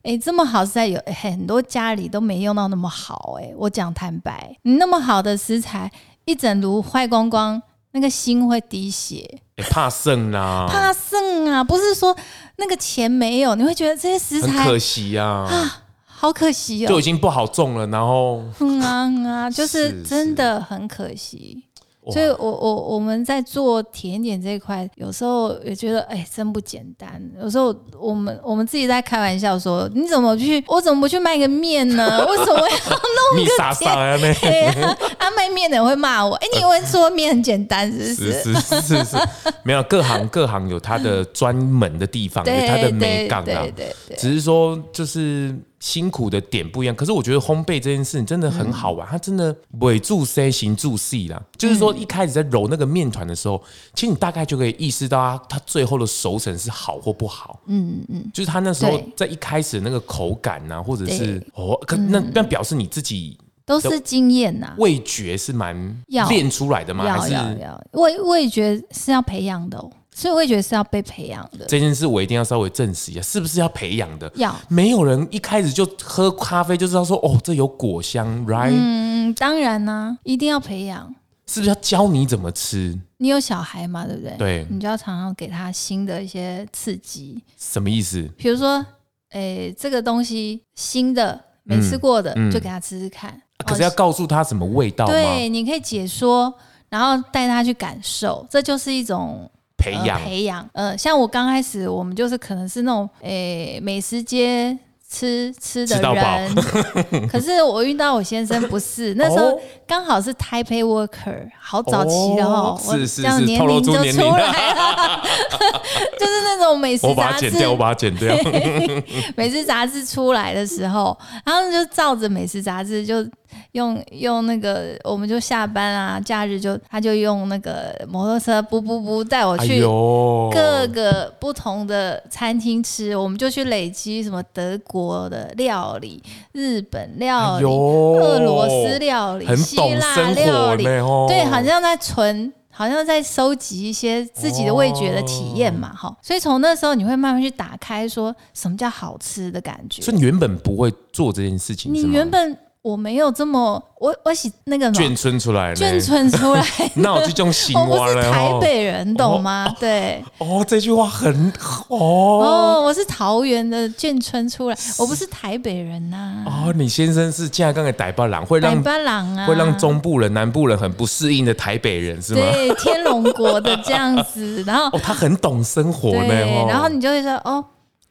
哎、欸，这么好食材有很多家里都没用到那么好。哎，我讲坦白，你那么好的食材一整炉坏光光。那个心会滴血，欸、怕剩啊，怕剩啊，不是说那个钱没有，你会觉得这些食材很可惜啊，啊，好可惜哦，就已经不好种了，然后嗯啊嗯啊，就是。真的很可惜。所以我，我我我们在做甜点这一块，有时候也觉得，哎、欸，真不简单。有时候我们我们自己在开玩笑说，你怎么去，我怎么不去卖个面呢？*laughs* 为什么要弄个沙沙啊？*laughs* 对啊，啊卖面的人会骂我，哎、欸，你以为说面很简单是不是？是是是是，没有，各行各行有它的专门的地方，有它的美感啊。只是说就是。辛苦的点不一样，可是我觉得烘焙这件事情真的很好玩，嗯、它真的尾助 C 型助 C 啦。就是说一开始在揉那个面团的时候，其实你大概就可以意识到它它最后的熟成是好或不好。嗯嗯，就是它那时候在一开始那个口感呐、啊，或者是哦，可那那表示你自己都是经验呐，味觉是蛮练出来的吗？还是？味味觉是要培养的哦。所以我也觉得是要被培养的。这件事我一定要稍微证实一下，是不是要培养的？要。没有人一开始就喝咖啡就知道说，哦，这有果香，right？嗯，当然呢、啊，一定要培养。是不是要教你怎么吃？你有小孩嘛？对不对？对。你就要常常给他新的一些刺激。什么意思？比如说，诶，这个东西新的没吃过的，嗯嗯、就给他吃吃看。可是要告诉他什么味道？对，你可以解说，然后带他去感受，这就是一种。培养、呃、培养，呃，像我刚开始，我们就是可能是那种，诶、欸，美食街吃吃的人，*laughs* 可是我遇到我先生不是，*laughs* 那时候刚好是 Taipei Worker，好早期的哦，我这样年龄就出来了，*laughs* 就是那种美食杂志，我把它剪掉，我把它剪掉。美食杂志出来的时候，然后就照着美食杂志就。用用那个，我们就下班啊，假日就他就用那个摩托车，不不不带我去各个不同的餐厅吃，哎、我们就去累积什么德国的料理、日本料理、哎、俄罗斯料理、希腊料理，对，好像在存。好像在收集一些自己的味觉的体验嘛，哈、哦，所以从那时候你会慢慢去打开，说什么叫好吃的感觉。所以你原本不会做这件事情，你原本。我没有这么，我我喜那个眷村出来，眷村出来，*laughs* 那我就这种喜欢 *laughs* 我不是台北人，懂吗？对。哦，这句话很哦。哦，我是桃园的眷村出来，我不是台北人呐。哦，你先生是现在刚才台北郎，会让台北郎啊，会让中部人、南部人很不适应的台北人是吗？对，天龙国的这样子，然后 *laughs* 哦，他很懂生活呢。然后你就会说哦。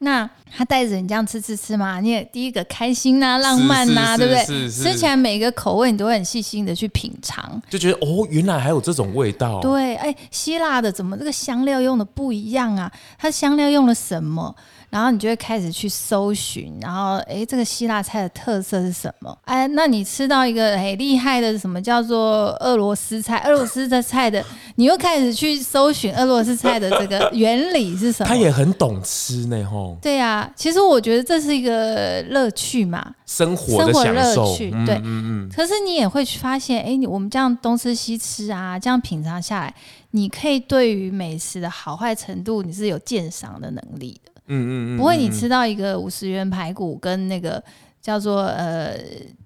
那他带着你这样吃吃吃嘛，你也第一个开心呐、啊，浪漫呐、啊，对不对？吃起来每个口味你都会很细心的去品尝，就觉得哦，原来还有这种味道。对，哎，希腊的怎么这个香料用的不一样啊？它香料用了什么？然后你就会开始去搜寻，然后哎，这个希腊菜的特色是什么？哎，那你吃到一个哎厉害的什么叫做俄罗斯菜？俄罗斯的菜的，你又开始去搜寻俄罗斯菜的这个原理是什么？他也很懂吃呢，吼。对呀，其实我觉得这是一个乐趣嘛，生活的享受。乐趣，对，嗯嗯。可是你也会去发现，哎，你我们这样东吃西吃啊，这样品尝下来，你可以对于美食的好坏程度，你是有鉴赏的能力的。嗯嗯嗯，不会，你吃到一个五十元排骨跟那个叫做呃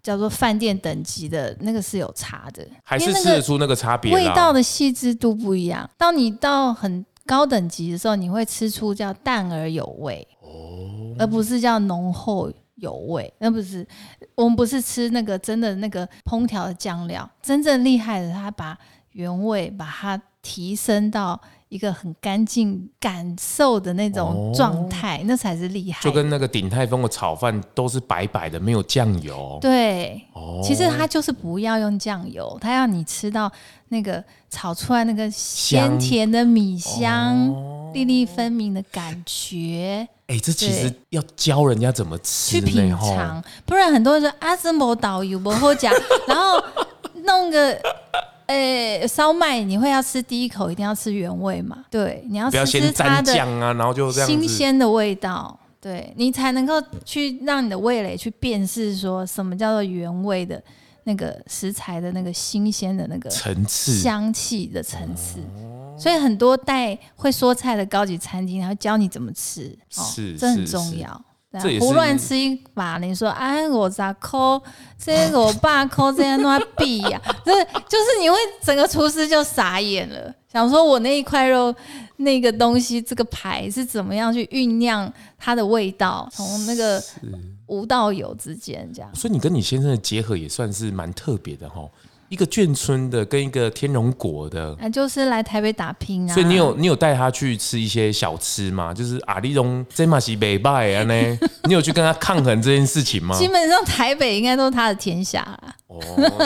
叫做饭店等级的那个是有差的，还是吃得出那个差别？味道的细致度不一样。当你到很高等级的时候，你会吃出叫淡而有味哦，而不是叫浓厚有味。那不是，我们不是吃那个真的那个烹调的酱料，真正厉害的，他把原味把它提升到。一个很干净感受的那种状态，哦、那才是厉害。就跟那个鼎泰丰的炒饭都是白白的，没有酱油。对，哦、其实它就是不要用酱油，它要你吃到那个炒出来那个鲜甜的米香，哦、粒粒分明的感觉。哎、欸，这其实要教人家怎么吃，去品尝，不然很多人说啊，这没导游不好讲，*laughs* 然后弄个。诶、欸，烧麦你会要吃第一口一定要吃原味嘛？对，你要吃吃它的新鲜的味道，对你才能够去让你的味蕾去辨识说什么叫做原味的那个食材的那个新鲜的那个层次、香气的层次。所以很多带会说菜的高级餐厅，他会教你怎么吃，哦，是，这很重要。胡乱吃一把，你说哎，我咋抠？这个我爸抠这样那比呀？*laughs* 就是就是你会整个厨师就傻眼了，想说我那一块肉那个东西这个牌是怎么样去酝酿它的味道，从那个无到有之间这样。所以你跟你先生的结合也算是蛮特别的哈。一个眷村的跟一个天龙果的，那就是来台北打拼啊。所以你有你有带他去吃一些小吃吗？就是阿里龙这马西北拜啊呢？*laughs* 你有去跟他抗衡这件事情吗？基本上台北应该都是他的天下啦。哦，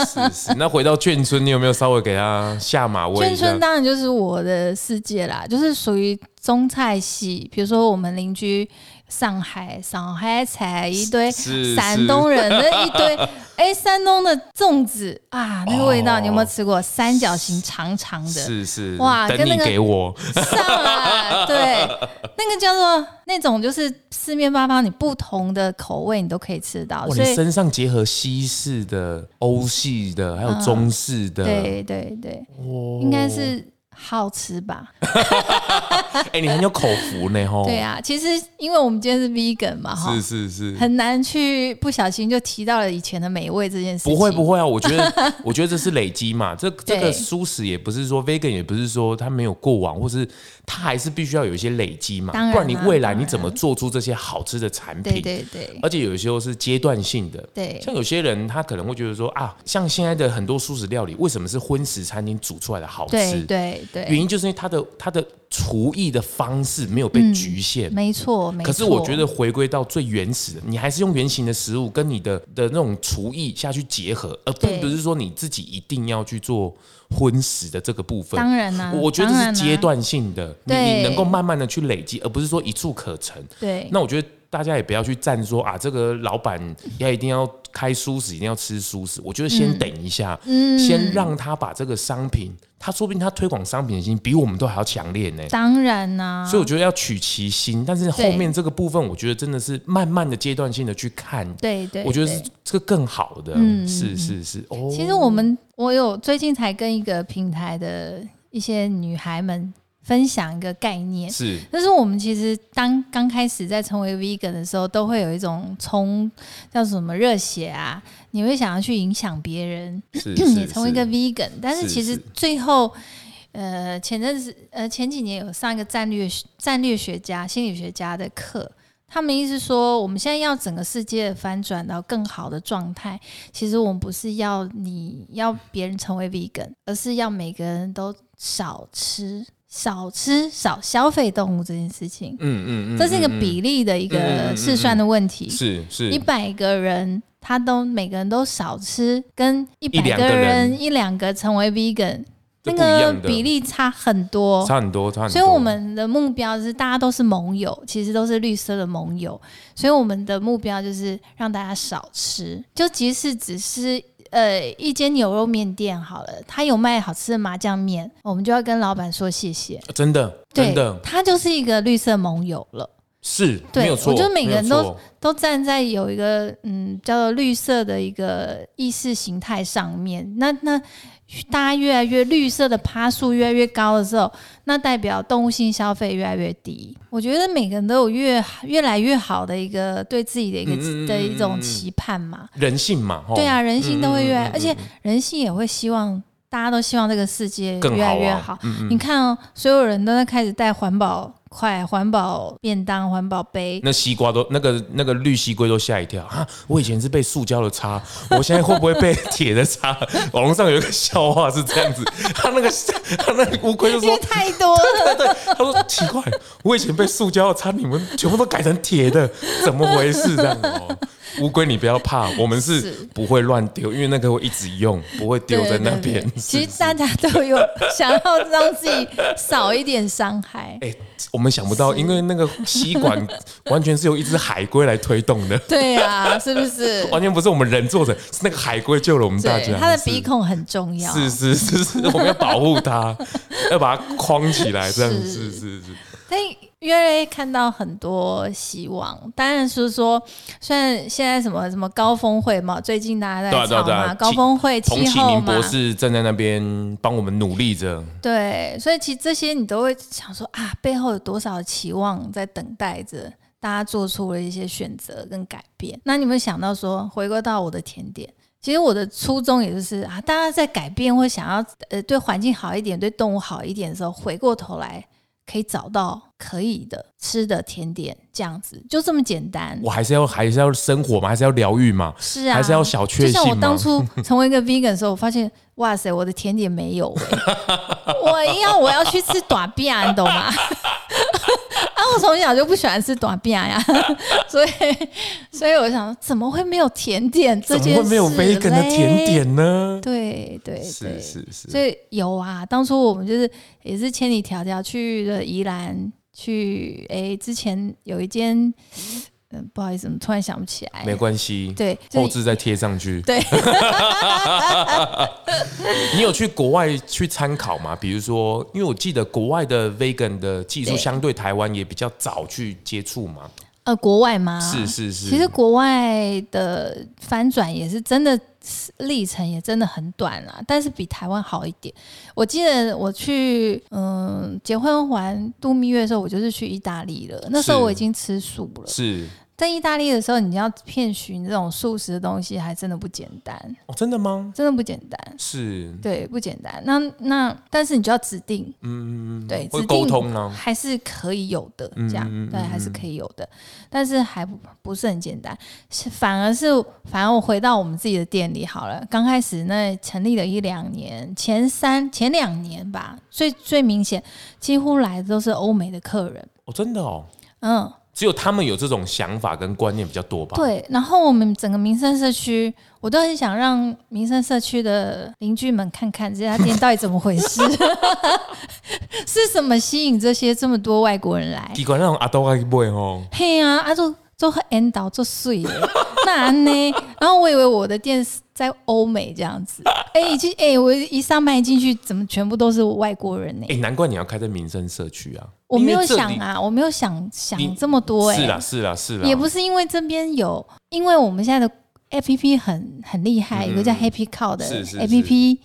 是是。那回到眷村，你有没有稍微给他下马威？眷村当然就是我的世界啦，就是属于中菜系。比如说我们邻居。上海，上海菜一堆，山东人的一堆，*laughs* 哎，山东的粽子啊，那个味道你有没有吃过？三角形长长的，是是，哇，跟那个给我。上来，对，*laughs* 那个叫做那种就是四面八方你不同的口味你都可以吃到，所以你身上结合西式的、欧系的，还有中式的，对对对，应该是。好吃吧？*laughs* 哎、欸，你很有口福呢，吼。对啊，其实因为我们今天是 vegan 嘛，哈，是是是，很难去不小心就提到了以前的美味这件事情。不会不会啊，我觉得 *laughs* 我觉得这是累积嘛，这这个蔬食也不是说 vegan，也不是说它没有过往，或是它还是必须要有一些累积嘛，不然你未来你怎么做出这些好吃的产品？对对对，而且有时候是阶段性的，对，像有些人他可能会觉得说啊，像现在的很多素食料理，为什么是荤食餐厅煮出来的好吃？对对。对，原因就是因为它的它的厨艺的方式没有被局限，嗯、没错。没错。可是我觉得回归到最原始的，你还是用原型的食物跟你的的那种厨艺下去结合，而并不是说你自己一定要去做荤食的这个部分。当然啦、啊，我觉得是阶段性的，你你能够慢慢的去累积，而不是说一蹴可成。对，那我觉得。大家也不要去站说啊，这个老板要一定要开蔬食，一定要吃蔬食。我觉得先等一下，嗯，先让他把这个商品，他说不定他推广商品的心比我们都还要强烈呢。当然呐、啊，所以我觉得要取其心，但是后面这个部分，我觉得真的是慢慢的阶段性的去看。对对，我觉得是这个更好的，嗯，是是是。哦，其实我们我有最近才跟一个平台的一些女孩们。分享一个概念是，但是我们其实当刚开始在成为 vegan 的时候，都会有一种冲叫什么热血啊，你会想要去影响别人，也 *clears throat* 成为一个 vegan。但是其实最后，呃，前阵子呃前几年有上一个战略战略学家、心理学家的课，他们意思说，我们现在要整个世界翻转到更好的状态，其实我们不是要你要别人成为 vegan，而是要每个人都少吃。少吃少消费动物这件事情，嗯嗯嗯，这是一个比例的一个试算的问题。是是，一百个人他都每个人都少吃，跟一百个人一两个成为 vegan，那个比例差很多，差很多，差很多。所以我们的目标是大家都是盟友，其实都是绿色的盟友。所以我们的目标就是让大家少吃，就即使只是。呃，一间牛肉面店好了，他有卖好吃的麻酱面，我们就要跟老板说谢谢。真的，真的，他就是一个绿色盟友了。是，对，没有错，我觉得每个人都都站在有一个嗯叫做绿色的一个意识形态上面。那那。大家越来越绿色的趴数越来越高的时候，那代表动物性消费越来越低。我觉得每个人都有越越来越好的一个对自己的一个、嗯、的一种期盼嘛，人性嘛，对啊，人性都会越来，而且人性也会希望大家都希望这个世界越来越好。好啊嗯嗯、你看哦，所有人都在开始带环保。筷环保便当、环保杯，那西瓜都那个那个绿西龟都吓一跳啊！我以前是被塑胶的叉，我现在会不会被铁的叉？*laughs* 网络上有一个笑话是这样子，他那个他那个乌龟就说太多了，对对对，他说奇怪，我以前被塑胶的叉，你们全部都改成铁的，怎么回事？这样哦。乌龟，你不要怕，我们是不会乱丢，因为那个会一直用，不会丢在那边。其实大家都有想要让自己少一点伤害。*laughs* 哎、欸，我们想不到，因为那个吸管 *laughs* 完全是由一只海龟来推动的。对啊，是不是？*laughs* 完全不是我们人做的，是那个海龟救了我们大家。它的鼻孔很重要。是是是是，我们要保护它，要把它框起来，这样是是是。是越来越看到很多希望，当然是说，虽然现在什么什么高峰会嘛，最近大家在吵嘛，高峰会气候嘛，博士站在那边帮我们努力着。对，所以其实这些你都会想说啊，背后有多少期望在等待着大家做出了一些选择跟改变。那你们想到说，回归到我的甜点，其实我的初衷也就是啊，大家在改变或想要呃对环境好一点，对动物好一点的时候，回过头来。可以找到可以的吃的甜点，这样子就这么简单。我还是要还是要生活嘛，还是要疗愈嘛？是啊，还是要小确幸。就像我当初 *laughs* 成为一个 vegan 的时候，我发现哇塞，我的甜点没有哎、欸，*laughs* 我要我要去吃短饼，你懂吗？*laughs* 啊，我从小就不喜欢吃短饼呀，*laughs* 所以所以我想，怎么会没有甜点这件事？怎么会没有 vegan 的甜点呢？对对对，是是是，所以有啊，当初我们就是也是千里迢迢去了宜兰，去哎、欸，之前有一间。嗯，不好意思，我突然想不起来。没关系，对，后置再贴上去。*laughs* 对，*laughs* 你有去国外去参考吗？比如说，因为我记得国外的 vegan 的技术相对台湾也比较早去接触嘛。呃，国外吗？是是是。其实国外的翻转也是真的历程也真的很短啊，但是比台湾好一点。我记得我去嗯结婚完度蜜月的时候，我就是去意大利了。那时候我已经吃素了。是。在意大利的时候，你要遍寻这种素食的东西，还真的不简单哦。真的吗？真的不简单。是，对，不简单。那那，但是你就要指定，嗯嗯嗯，对，指定沟通呢，还是可以有的，这样，对，还是可以有的。但是还不不是很简单，反而是，反而我回到我们自己的店里好了。刚开始那成立了一两年，前三前两年吧，最最明显，几乎来的都是欧美的客人。哦，真的哦，嗯。只有他们有这种想法跟观念比较多吧？对，然后我们整个民生社区，我都很想让民生社区的邻居们看看这家店到底怎么回事，*laughs* 是什么吸引这些这么多外国人来？奇怪，那种阿多阿妹哦，嘿啊，阿多做 end 到做碎耶，那呢？然后我以为我的店是在欧美这样子，*laughs* 哎、欸，其实哎，我一上班一进去，怎么全部都是外国人呢？哎、欸，难怪你要开在民生社区啊！我没有想啊，我没有想想这么多哎，是啦是啦是啦，也不是因为这边有，因为我们现在的 A P P 很很厉害，有个叫 Happy Call 的 A P P，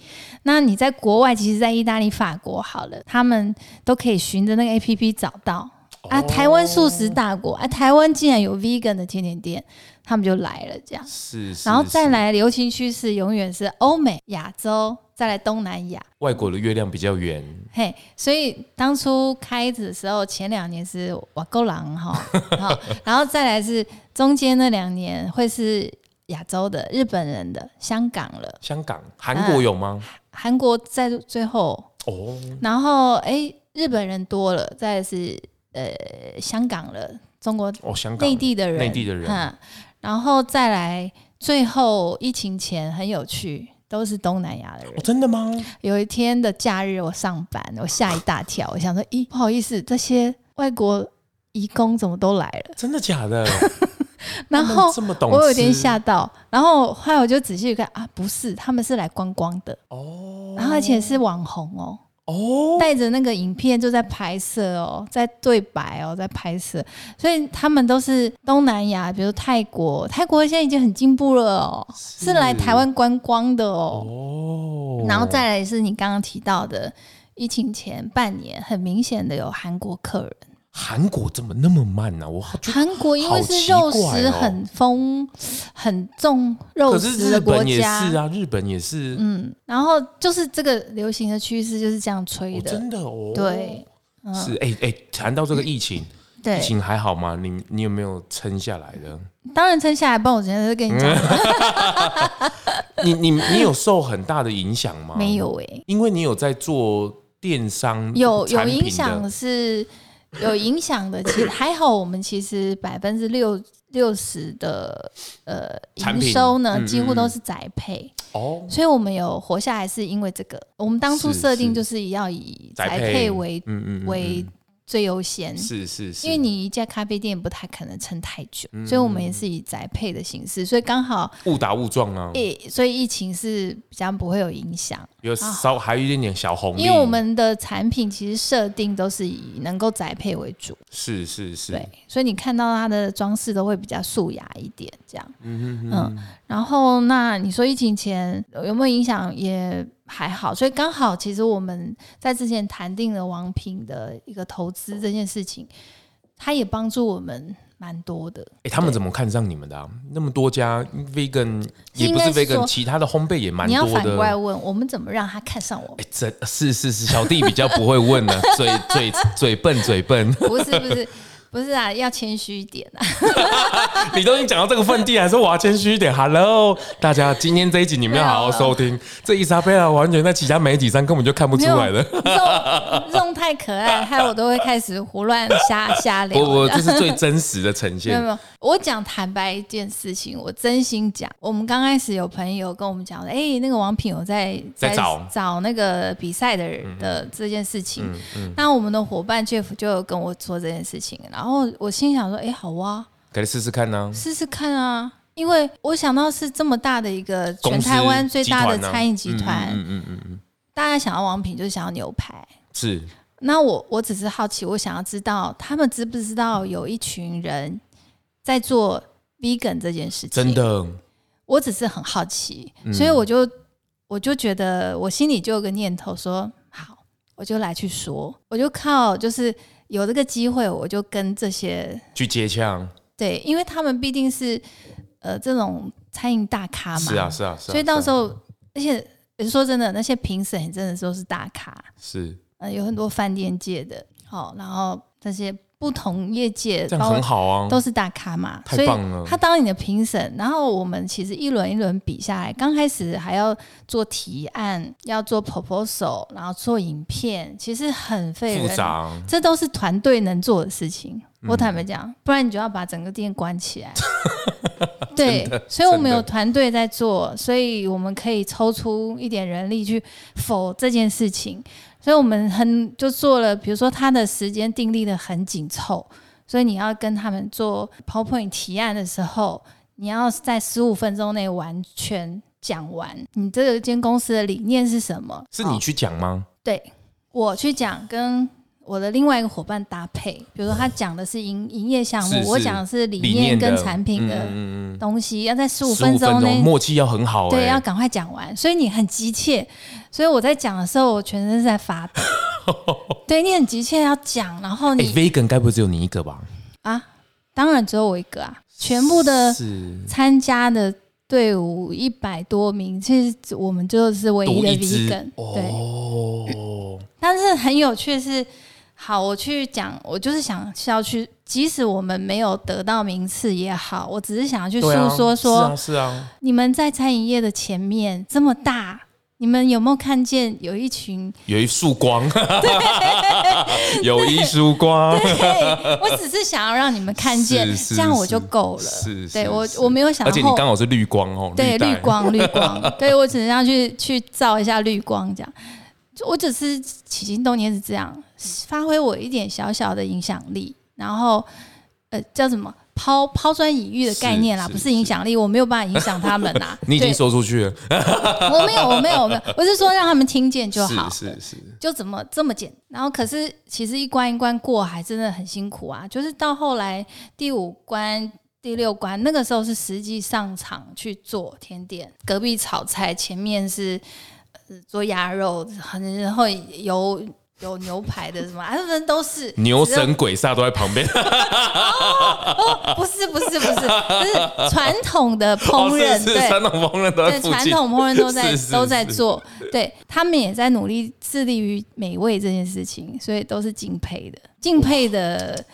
那你在国外，其实，在意大利、法国好了，他们都可以循着那个 A P P 找到。啊，台湾素食大国啊，台湾竟然有 vegan 的甜点店，他们就来了，这样。是，是。然后再来，流行趋势永远是欧美、亚洲，再来东南亚。外国的月亮比较圆。嘿，所以当初开始的时候，前两年是瓦沟狼 *laughs* 哈，然后再来是中间那两年会是亚洲的、日本人的、香港了。香港、韩国有吗？韩国在最后。哦。然后哎，日本人多了，再来是。呃，香港了，中国哦，香港内地的人，内地的人，嗯，然后再来，最后疫情前很有趣，都是东南亚的人。哦，真的吗？有一天的假日，我上班，我吓一大跳，我想说，咦，不好意思，这些外国移工怎么都来了？真的假的？*laughs* 然后我有点吓到，然后后来我就仔细看啊，不是，他们是来观光的哦，然后而且是网红哦。哦，带着那个影片就在拍摄哦，在对白哦，在拍摄，所以他们都是东南亚，比如泰国，泰国现在已经很进步了哦，是，是来台湾观光的哦。哦，然后再来是你刚刚提到的，疫情前半年，很明显的有韩国客人。韩国怎么那么慢呢、啊？我韩国因为是肉食很丰、哦、很重肉食的国家，可是日本也是啊，日本也是。嗯，然后就是这个流行的趋势就是这样吹的，哦、真的哦。对，嗯、是哎哎，谈到这个疫情，对疫情还好吗？你你有没有撑下来的？当然撑下来，不然我今天就跟你讲。*laughs* 你你你有受很大的影响吗？没有哎、欸，因为你有在做电商，有有影响是。有影响的，其实还好。我们其实百分之六六十的呃营收呢，几乎都是宅配哦，所以我们有活下来，是因为这个。我们当初设定就是要以宅配为为。最优先是是是，因为你一家咖啡店不太可能撑太久，嗯，所以我们也是以宅配的形式，所以刚好误打误撞啊。所以疫情是比较不会有影响，有稍还有一点点小红利。因为我们的产品其实设定都是以能够宅配为主，是是是，对，所以你看到它的装饰都会比较素雅一点，这样，嗯哼哼嗯。然后那你说疫情前有没有影响？也。还好，所以刚好，其实我们在之前谈定了王品的一个投资这件事情，他也帮助我们蛮多的。哎、欸，他们怎么看上你们的、啊？那么多家 vegan 也不是 vegan，其他的烘焙也蛮多的。你要反过来问，我们怎么让他看上我们？哎、欸，这是是是，小弟比较不会问了，嘴嘴嘴笨嘴笨。*laughs* 不是不是。不是啊，要谦虚一点啊！*laughs* 你都已经讲到这个份地，还说我要谦虚一点。Hello，大家，今天这一集你们要好好收听。这伊莎贝拉完全在其他媒体上根本就看不出来的。这种太可爱，害我都会开始胡乱瞎瞎聊。不不，这是最真实的呈现。没有没有，我讲坦白一件事情，我真心讲。我们刚开始有朋友跟我们讲，哎、欸，那个王品有在在找找那个比赛的人的这件事情。嗯嗯。那我们的伙伴 Jeff 就有跟我说这件事情。然后我心想说：“哎，好啊，给你试试看呢，试试看啊！因为我想到是这么大的一个全台湾最大的餐饮集团，嗯嗯嗯嗯，大家想要王品，就是想要牛排，是。那我我只是好奇，我想要知道他们知不知道有一群人在做 vegan 这件事情？真的，我只是很好奇，所以我就我就觉得我心里就有个念头说，好，我就来去说，我就靠就是。”有这个机会，我就跟这些去接洽。对，因为他们毕竟是呃这种餐饮大咖嘛。是啊，是啊，是啊。所以到时候，而且说真的，那些评审真的都是大咖。是。呃，有很多饭店界的，好，然后这些。不同业界，这样很好啊，都是大咖嘛。所以他当你的评审，然后我们其实一轮一轮比下来，刚开始还要做提案，要做 proposal，然后做影片，其实很费人，复杂，这都是团队能做的事情。我坦白讲，不然你就要把整个店关起来。*laughs* 对，所以我们有团队在做，所以我们可以抽出一点人力去否这件事情。所以我们很就做了，比如说他的时间定立的很紧凑，所以你要跟他们做 PowerPoint 提案的时候，你要在十五分钟内完全讲完。你这间公司的理念是什么？是你去讲吗？哦、对，我去讲跟。我的另外一个伙伴搭配，比如说他讲的是营营业项目，是是我讲的是理念跟产品的东西，要在十五分钟内默契要很好，欸，对，要赶快讲完。所以你很急切，所以我在讲的时候，我全身是在发抖。*laughs* 对，你很急切要讲，然后你 Vegan 该不会只有你一个吧？啊，当然只有我一个啊！全部的参加的队伍一百多名，其实我们就是唯一的 Vegan。对，哦，但是很有趣的是。好，我去讲，我就是想要去，即使我们没有得到名次也好，我只是想要去诉说说，啊是啊，是啊，你们在餐饮业的前面这么大，你们有没有看见有一群，有一束光，有一束光，对，我只是想要让你们看见，是是是这样我就够了，是，是，是，对我我没有想到，而且你刚好是绿光哦，对，绿光 *laughs* 绿光，对我只能要去去照一下绿光这样。我只是起心动念是这样，发挥我一点小小的影响力，然后呃叫什么抛抛砖引玉的概念啦，不是影响力，我没有办法影响他们啦。*laughs* 你已经说出去了，*laughs* 我没有，我没有，我没有，我是说让他们听见就好，是是是，就怎么这么简。然后可是其实一关一关过还真的很辛苦啊，就是到后来第五关、第六关，那个时候是实际上场去做甜点，隔壁炒菜，前面是。做鸭肉，然后有有牛排的什么，反正都是 *laughs* 牛神鬼煞都在旁边。*laughs* 哦，不是不是不是，就是传统的 *laughs* 烹饪，对，传统烹饪都在对，传统烹饪都在都在做，对，他们也在努力致力于美味这件事情，所以都是敬佩的，敬佩的。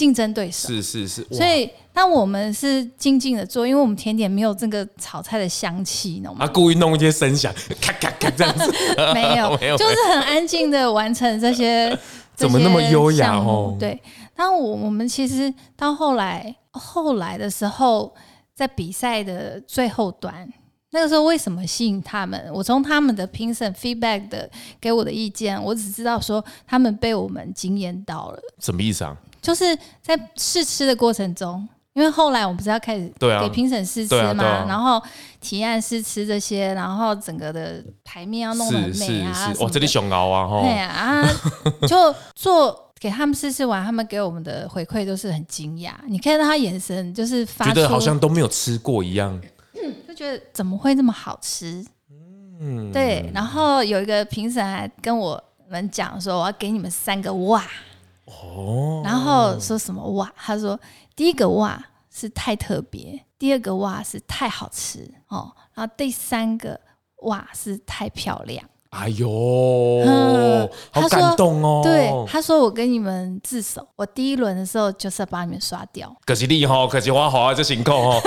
竞争对手是是是，所以当我们是静静的做，因为我们甜点没有这个炒菜的香气，你懂吗？他故意弄一些声响，咔咔咔这样子，*laughs* *laughs* 没有，没有，就是很安静的完成这些。*laughs* 怎么那么优雅哦？对，但我我们其实到后来后来的时候，在比赛的最后端，那个时候为什么吸引他们？我从他们的评审 feedback 的给我的意见，我只知道说他们被我们惊艳到了。什么意思啊？就是在试吃的过程中，因为后来我们不是要开始给评审试吃嘛，然后提案试吃这些，然后整个的台面要弄得很美啊，哦，这里熊熬啊，对啊，*laughs* 就做给他们试吃完，他们给我们的回馈都是很惊讶，你看到他眼神就是发出觉得好像都没有吃过一样，嗯，就觉得怎么会这么好吃？嗯，对，然后有一个评审还跟我们讲说，我要给你们三个哇。哦，然后说什么哇？他说第一个哇是太特别，第二个哇是太好吃哦，然后第三个哇是太漂亮。哎呦，嗯、好感动哦！对，他说我跟你们自首，我第一轮的时候就是要把你们刷掉。可是厉害，可是我好啊，这辛苦哦。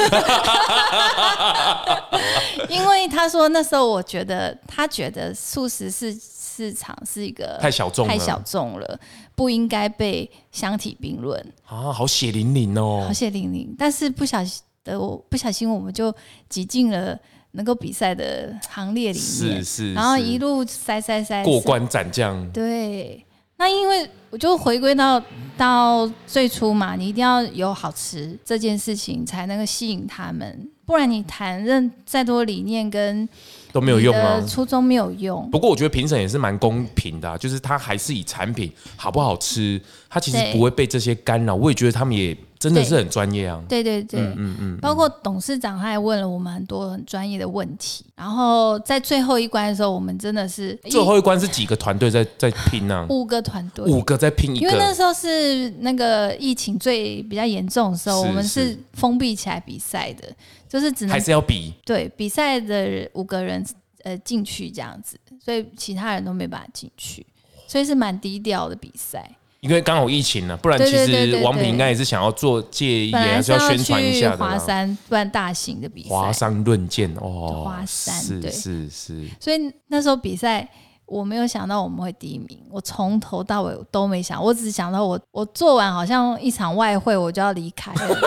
*laughs* 因为他说那时候我觉得他觉得素食是。市场是一个太小众，太小众了，不应该被相提并论啊！好血淋淋哦，好血淋淋。但是不小心的，我不小心我们就挤进了能够比赛的行列里面，是是，是，然后一路塞塞塞，过关斩将。对，那因为我就回归到到最初嘛，你一定要有好吃这件事情才能够吸引他们，不然你谈任再多理念跟。都没有用啊，初衷没有用。不过我觉得评审也是蛮公平的啊，就是他还是以产品好不好吃，他其实不会被这些干扰。我也觉得他们也。真的是很专业啊！对对对，嗯嗯嗯，包括董事长他还问了我们很多很专业的问题。然后在最后一关的时候，我们真的是最后一关是几个团队在在 *laughs* 拼呢？五个团队，五个在拼一个。因为那时候是那个疫情最比较严重的时候，我们是封闭起来比赛的，就是只能还是要比对比赛的五个人呃进去这样子，所以其他人都没办法进去，所以是蛮低调的比赛。因为刚好疫情了，不然其实王品应该也是想要做戒严，还是要宣传一下的。华山办大型的比赛，华山论剑哦，华山是对是是。所以那时候比赛，我没有想到我们会第一名，我从头到尾都没想，我只想到我我做完好像一场外汇，我就要离开了。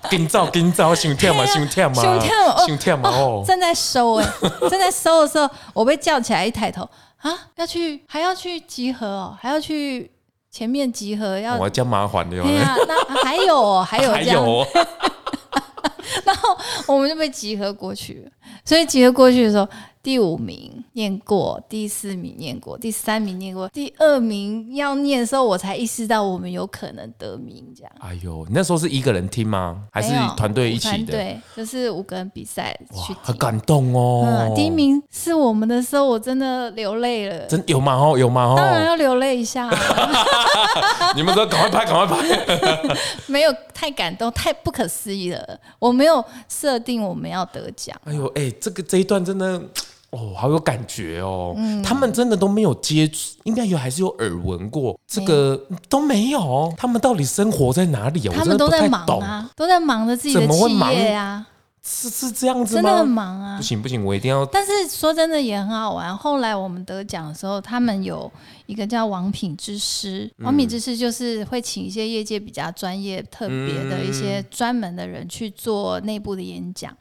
*laughs* 紧走紧走，胸跳嘛心跳嘛 *laughs* 心跳心跳嘛哦，正在收哎，正在收的时候，我被叫起来，一抬头。啊，要去还要去集合哦，还要去前面集合要，我这样麻烦的。对呀，那 *laughs* 还有哦，还有这样，还有 *laughs* 然后我们就被集合过去。所以集合过去的时候。第五名念过，第四名念过，第三名念过，第二名要念的时候，我才意识到我们有可能得名。这样，哎呦，你那时候是一个人听吗？还是团队一起的？对，就是五个人比赛去听。很感动哦、嗯。第一名是我们的时候，我真的流泪了。真有吗？哦，有吗？哦，当然要流泪一下。*laughs* *laughs* 你们说赶快拍，赶快拍。没有太感动，太不可思议了。我没有设定我们要得奖。哎呦，哎，这个这一段真的。*tsk* 哦，好有感觉哦！嗯、他们真的都没有接触，应该有还是有耳闻过这个没都没有。他们到底生活在哪里啊？他们都在忙啊，都在忙着自己的企业啊。是是这样子吗？真的很忙啊！不行不行，我一定要。但是说真的也很好玩。后来我们得奖的时候，他们有一个叫王品之师，王品之师就是会请一些业界比较专业、特别的一些专门的人去做内部的演讲。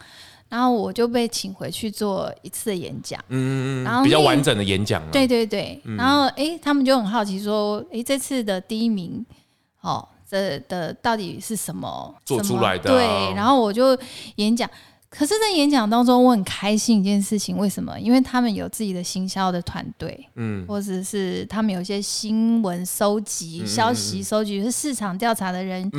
然后我就被请回去做一次的演讲，嗯，然后比较完整的演讲，对对对，嗯、然后哎，他们就很好奇说，哎，这次的第一名，哦，这的到底是什么做出来的、啊？对，然后我就演讲。可是，在演讲当中，我很开心一件事情，为什么？因为他们有自己的行销的团队，嗯，或者是他们有一些新闻收集、嗯、消息收集、是市场调查的人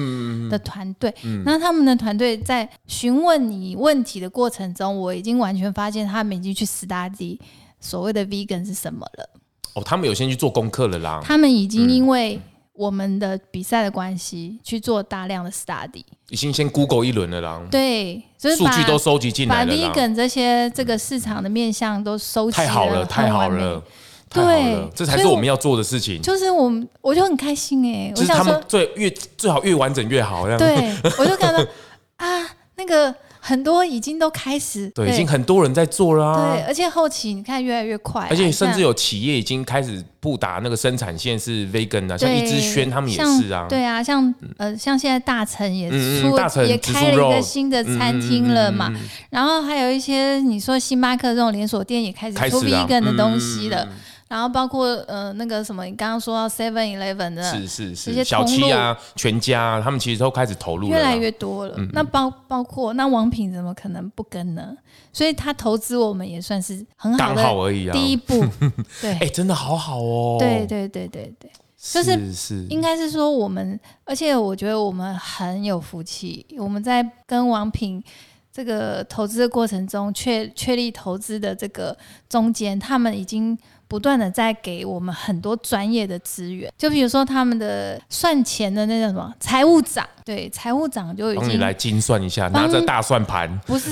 的团队。那他们的团队在询问你问题的过程中，我已经完全发现他们已经去 study 所谓的 vegan 是什么了。哦，他们有先去做功课了啦。他们已经因为、嗯。我们的比赛的关系，去做大量的 study，已经先 Google 一轮了啦。对，就是数据都收集进来了，把 vegan 这些这个市场的面向都收集太好了，太好了，对，这才是我们要做的事情。就是我们，我就很开心哎，就是他们最越最好越完整越好，这样。对，我就感到 *laughs* 啊，那个。很多已经都开始，对，已经很多人在做了啊。对，而且后期你看越来越快，而且甚至有企业已经开始不打那个生产线是 vegan 啊，像一之轩他们也是啊。对啊，像呃像现在大成也出也开了一个新的餐厅了嘛，然后还有一些你说星巴克这种连锁店也开始出 vegan 的东西了。然后包括呃那个什么，你刚刚说到 Seven Eleven 的，是是是，小七啊、全家啊，他们其实都开始投入，越来越多了。嗯、那包包括那王品怎么可能不跟呢？所以他投资我们也算是很好的第一步。*laughs* 对，哎、欸，真的好好哦。对对对对对，就是是应该是说我们，而且我觉得我们很有福气，我们在跟王品这个投资的过程中，确确立投资的这个中间，他们已经。不断的在给我们很多专业的资源，就比如说他们的算钱的那个什么财务长，对，财务长就已经帮你来精算一下，拿着大算盘，不是，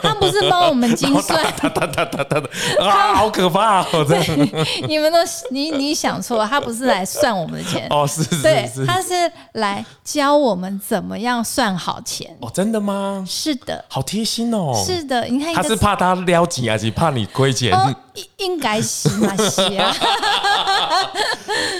他不是帮我们精算，哒哒哒哒哒啊，好可怕哦！*laughs* 对，你们都你你想错了，他不是来算我们的钱。哦，是是是，对，他是来教我们怎么样算好钱。哦，真的吗？是的，好贴心哦，是的，你看他是怕他撩钱还是怕你亏钱？应应该是嘛，是啊。*laughs*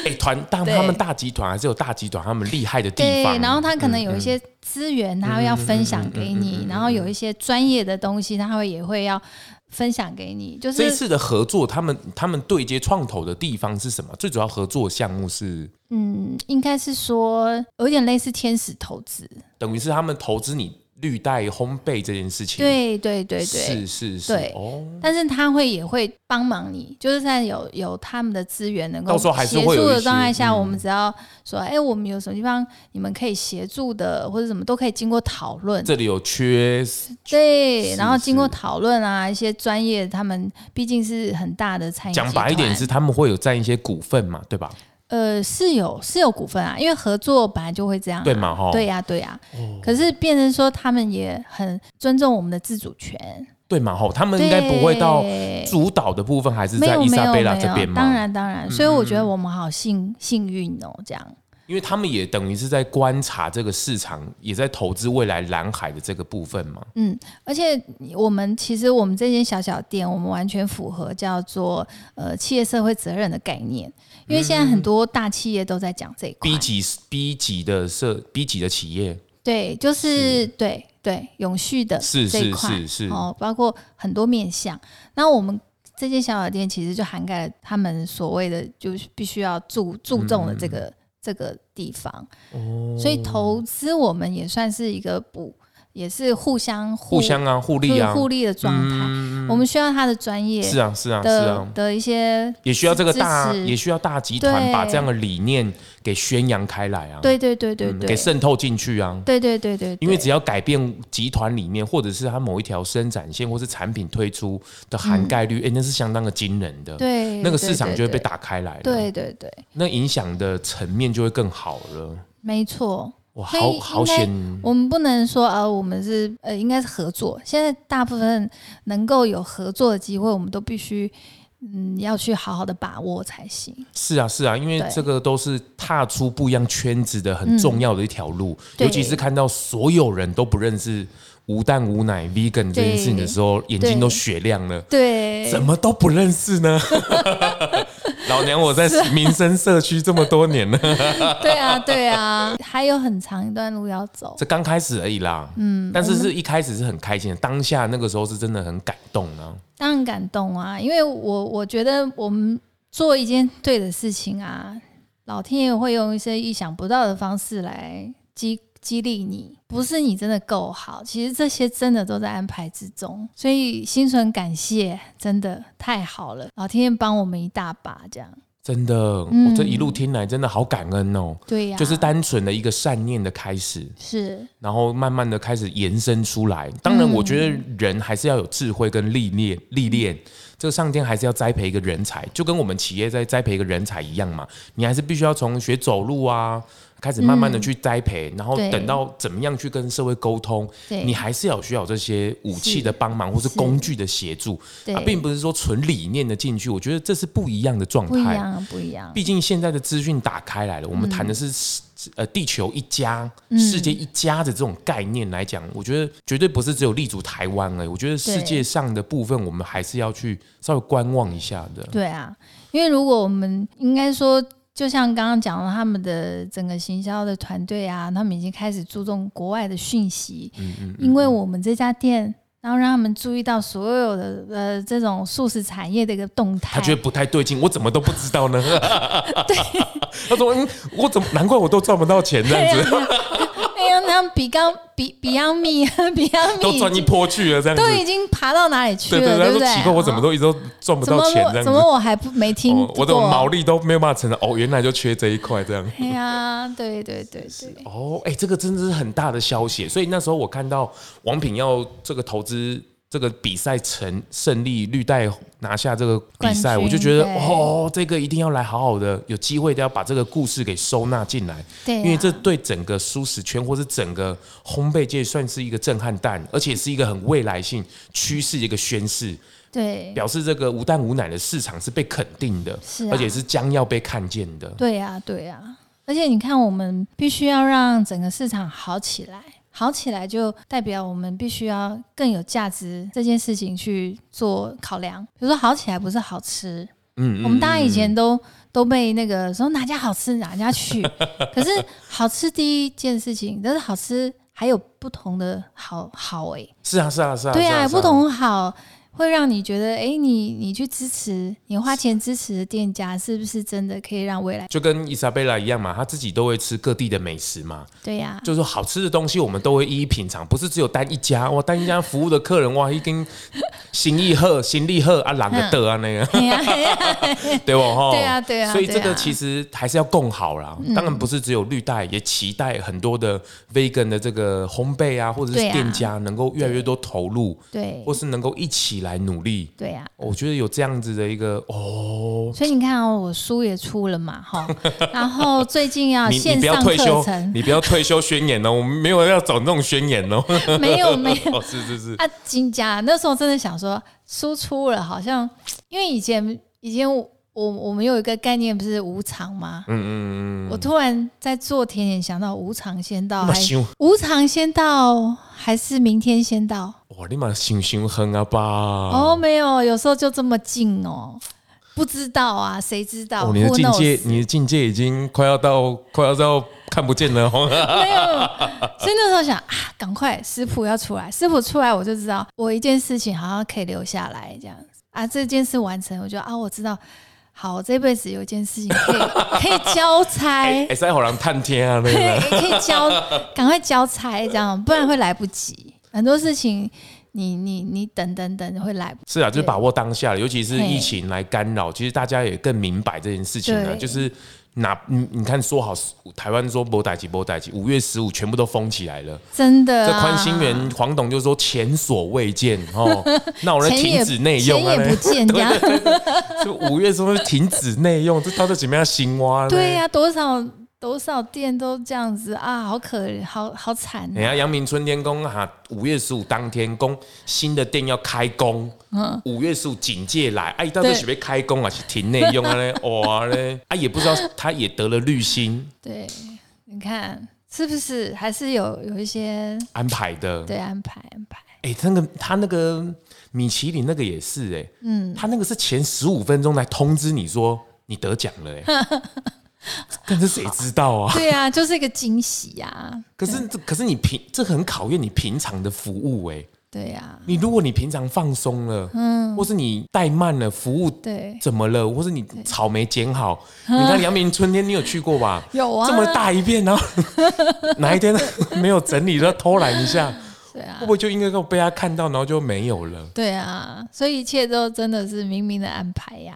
哎，团但他们大集团还是有大集团他们厉害的地方。对，然后他可能有一些资源，他会要分享给你，然后有一些专业的东西，他会也会要分享给你。就是这次的合作，他们他们对接创投的地方是什么？最主要合作项目是，嗯，应该是说有点类似天使投资，等于是他们投资你。绿带烘焙这件事情，对对对对，是是是，对哦。但是他会也会帮忙你，就是在有有他们的资源能够协助的状态下，我们只要说，哎，我们有什么地方你们可以协助的，或者什么都可以经过讨论。这里有缺，对，然后经过讨论啊，一些专业，他们毕竟是很大的餐饮。讲白一点是，他们会有占一些股份嘛，对吧？呃，是有是有股份啊，因为合作本来就会这样，对嘛？哈，对呀，对呀。可是变成说，他们也很尊重我们的自主权，对嘛？哈，他们应该不会到主导的部分，还是在伊莎贝拉这边吗？当然，当然。所以我觉得我们好幸幸运哦，这样。因为他们也等于是在观察这个市场，也在投资未来蓝海的这个部分嘛。嗯，而且我们其实我们这间小小店，我们完全符合叫做呃企业社会责任的概念。因为现在很多大企业都在讲这一块，B 级 B 级的社 B 级的企业，对，就是，是对对永续的是这一块是哦，包括很多面向。那我们这间小小店其实就涵盖了他们所谓的，就是必须要注注重的这个这个地方。哦，所以投资我们也算是一个补。也是互相互，互相啊，互利啊，互利的状态。嗯、我们需要他的专业，是啊，是啊，是啊的一些，也需要这个大，也需要大集团把这样的理念给宣扬开来啊。对对对对对，给渗透进去啊。对对对对，因为只要改变集团里面，或者是它某一条生产线，或是产品推出的涵盖率，哎、嗯，那是相当的惊人的。对，那个市场就会被打开来了。对对对，那影响的层面就会更好了。没错。哇，好好险！我们不能说呃，我们是呃，应该是合作。现在大部分能够有合作的机会，我们都必须嗯，要去好好的把握才行。是啊，是啊，因为这个都是踏出不一样圈子的很重要的一条路，嗯、尤其是看到所有人都不认识。无蛋无奶 vegan 这件事情的时候，眼睛都雪亮了。对，怎么都不认识呢？*laughs* 老娘我在民生社区这么多年了。*laughs* 对啊，对啊，还有很长一段路要走。这刚开始而已啦。嗯，但是是一开始是很开心的，当下那个时候是真的很感动啊。当然感动啊，因为我我觉得我们做一件对的事情啊，老天爷会用一些意想不到的方式来激。激励你，不是你真的够好，其实这些真的都在安排之中，所以心存感谢，真的太好了，老天爷帮我们一大把，这样真的，嗯、我这一路听来真的好感恩哦。对呀、啊，就是单纯的一个善念的开始，是，然后慢慢的开始延伸出来。当然，我觉得人还是要有智慧跟历练，历练，这个上天还是要栽培一个人才，就跟我们企业在栽培一个人才一样嘛，你还是必须要从学走路啊。开始慢慢的去栽培，嗯、然后等到怎么样去跟社会沟通，你还是要需要这些武器的帮忙，或是工具的协助，啊，并不是说纯理念的进去。我觉得这是不一样的状态，不一样，不一样。毕竟现在的资讯打开来了，我们谈的是呃地球一家、世界一家的这种概念来讲，我觉得绝对不是只有立足台湾而已。我觉得世界上的部分，我们还是要去稍微观望一下的。对啊，因为如果我们应该说。就像刚刚讲了，他们的整个行销的团队啊，他们已经开始注重国外的讯息，嗯嗯，因为我们这家店，然后让他们注意到所有的呃这种素食产业的一个动态，他觉得不太对劲，我怎么都不知道呢？*laughs* 对，他说，嗯，我怎么难怪我都赚不到钱这样子。像比刚比 Beyond Meat，Beyond Meat 都赚一波去了，这样子都已经爬到哪里去了？对对对？奇怪，我怎么都一直都赚不到钱？这样怎么我还不没听、哦？我的毛利都没有办法承认。哦，原来就缺这一块，这样。哎呀，对对对对。哦，哎，这个真的是很大的消息。所以那时候我看到王品要这个投资。这个比赛成胜利，绿带拿下这个比赛，我就觉得哦，这个一定要来好好的，有机会都要把这个故事给收纳进来。对，因为这对整个舒适圈或是整个烘焙界算是一个震撼弹，而且是一个很未来性趋势的一个宣示。对，表示这个无蛋无奶的市场是被肯定的，是，而且是将要被看见的。对呀，对呀，而且你看，我们必须要让整个市场好起来。好起来就代表我们必须要更有价值这件事情去做考量。比如说好起来不是好吃，嗯，我们大家以前都都被那个说哪家好吃哪家去，可是好吃第一件事情，但是好吃还有不同的好好哎，是啊是啊是啊，对啊，不同好。会让你觉得，哎、欸，你你去支持，你花钱支持的店家，是不是真的可以让未来？就跟伊莎贝拉一样嘛，他自己都会吃各地的美食嘛。对呀、啊，就是好吃的东西，我们都会一一品尝，不是只有单一家哇，单一家服务的客人哇，已经心意好，心力好啊，懒得得啊那个，*laughs* 对不哈？对啊，对啊。所以这个其实还是要共好啦。当然不是只有绿带，也期待很多的 vegan 的这个烘焙啊，或者是店家能够越来越多投入，对，或是能够一起。来努力，对呀、啊，我觉得有这样子的一个哦，所以你看哦，我书也出了嘛，哈，*laughs* 然后最近要线上课程，你不要退休，宣言哦，我们没有要走那种宣言哦，没有没有，*laughs* 哦、是是是。啊，金家那时候真的想说书出了，好像因为以前以前我我我们有一个概念不是无常吗？嗯嗯嗯，我突然在做甜点想到无常先到，还无常先到还是明天先到？哇，你妈心胸狠啊吧？哦，没有，有时候就这么近哦，不知道啊，谁知道？哦，你的境界，你的境界已经快要到，快要到看不见了。*laughs* 没有，所以那时候想啊，赶快食谱要出来，食谱出来我就知道，我一件事情好像可以留下来这样子啊，这件事完成，我就啊，我知道。好，我这辈子有一件事情可以可以交差，哎，三好人探天啊，对，可以交，赶快交差，这样不然会来不及。很多事情你，你你你等等等会来不及。是啊，就是把握当下，尤其是疫情来干扰，其实大家也更明白这件事情了，就是。那你你看，说好台湾说博代级博代级，五月十五全部都封起来了，真的、啊。这宽心园黄董就说前所未见哦，那我们停止内用啊，不见 *laughs* 这样。就五月说停止内用，这到底怎么样新挖？对呀、啊，多少？多少店都这样子啊，好可怜，好好惨、啊。人家阳明春天宫哈，五月十五当天公新的店要开工，嗯，五月十五警戒来，哎、啊，到底是不是开工啊？是停内用啊嘞，*laughs* 哇嘞，啊，也不知道他也得了绿心。对，你看是不是还是有有一些安排的？对，安排安排。哎、欸，那个他那个米其林那个也是哎、欸，嗯，他那个是前十五分钟来通知你说你得奖了哎、欸。*laughs* *laughs* 但是谁知道啊？*laughs* 对啊，就是一个惊喜呀。可是可是你平这很考验你平常的服务哎。对呀。你如果你平常放松了，嗯，或是你怠慢了服务，对，怎么了？或是你草莓剪好，你看阳明春天你有去过吧？*laughs* 有啊，这么大一片，然后哪一天没有整理，就要偷懒一下，对啊，会不会就应该被他看到，然后就没有了？对啊，所以一切都真的是冥冥的安排呀。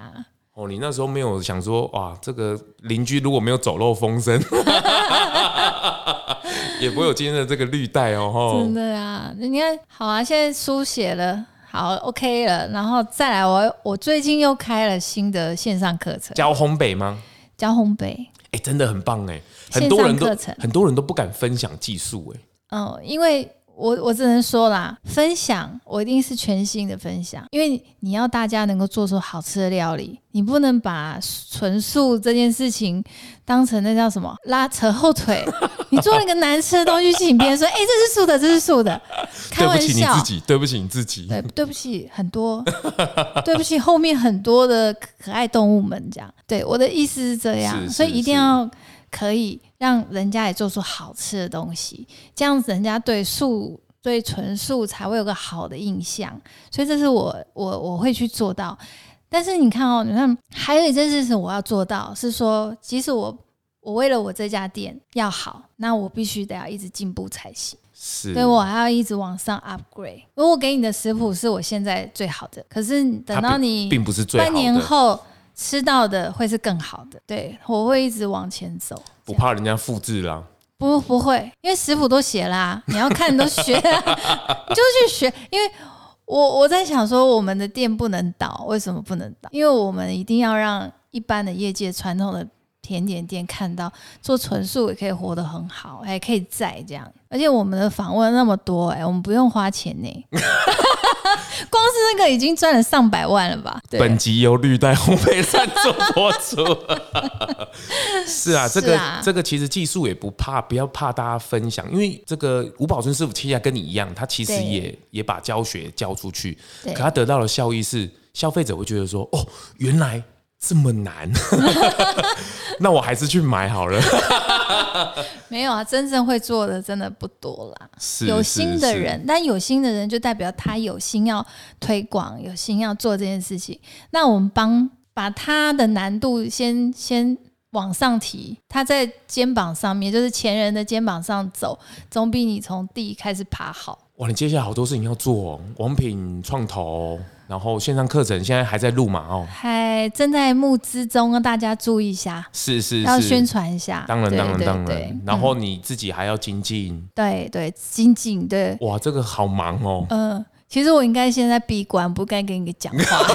哦，你那时候没有想说哇，这个邻居如果没有走漏风声，*laughs* 也不会有今天的这个绿带哦。真的啊，你看好啊，现在书写了，好 OK 了，然后再来我，我我最近又开了新的线上课程，教烘焙吗？教烘焙，哎、欸，真的很棒哎，很多人都很多人都不敢分享技术哎，嗯，因为。我我只能说啦，分享我一定是全新的分享，因为你要大家能够做出好吃的料理，你不能把纯素这件事情当成那叫什么拉扯后腿。你做了一个难吃的东西，请别人说，哎、欸，这是素的，这是素的，开玩笑。对不起你自己，对不起你自己，对，对不起很多，对不起后面很多的可爱动物们，这样。对，我的意思是这样，所以一定要可以。让人家也做出好吃的东西，这样子人家对素、对纯素才会有个好的印象。所以这是我我我会去做到。但是你看哦，你看还有一件事情我要做到，是说即使我我为了我这家店要好，那我必须得要一直进步才行。是，所以我还要一直往上 upgrade。如果给你的食谱是我现在最好的，可是等到你并不是最好的，半年后吃到的会是更好的。对，我会一直往前走。不怕人家复制啦？不，不会，因为食谱都写啦，*laughs* 你要看你都学，你 *laughs* 就去学。因为我我在想说，我们的店不能倒，为什么不能倒？因为我们一定要让一般的业界传统的甜点店看到，做纯素也可以活得很好，还可以在这样。而且我们的访问那么多，哎，我们不用花钱呢。*laughs* 光是那个已经赚了上百万了吧？本集由绿带烘焙赞助播出。*laughs* 是啊，这个这个其实技术也不怕，不要怕大家分享，因为这个吴宝春师傅其实跟你一样，他其实也也把教学教出去，可他得到的效益是消费者会觉得说，哦，原来这么难，*laughs* 那我还是去买好了。*laughs* 没有啊，真正会做的真的不多啦。是有心的人，但有心的人就代表他有心要推广，有心要做这件事情。那我们帮把他的难度先先往上提，他在肩膀上面，就是前人的肩膀上走，总比你从地开始爬好。哇，你接下来好多事情要做哦，王品创投。然后线上课程现在还在录嘛？哦，还正在募资中，大家注意一下。是是是，要宣传一下。当然当然当然。然后你自己还要精进。对对，精进对。哇，这个好忙哦。嗯，其实我应该现在闭关，不该跟你讲话。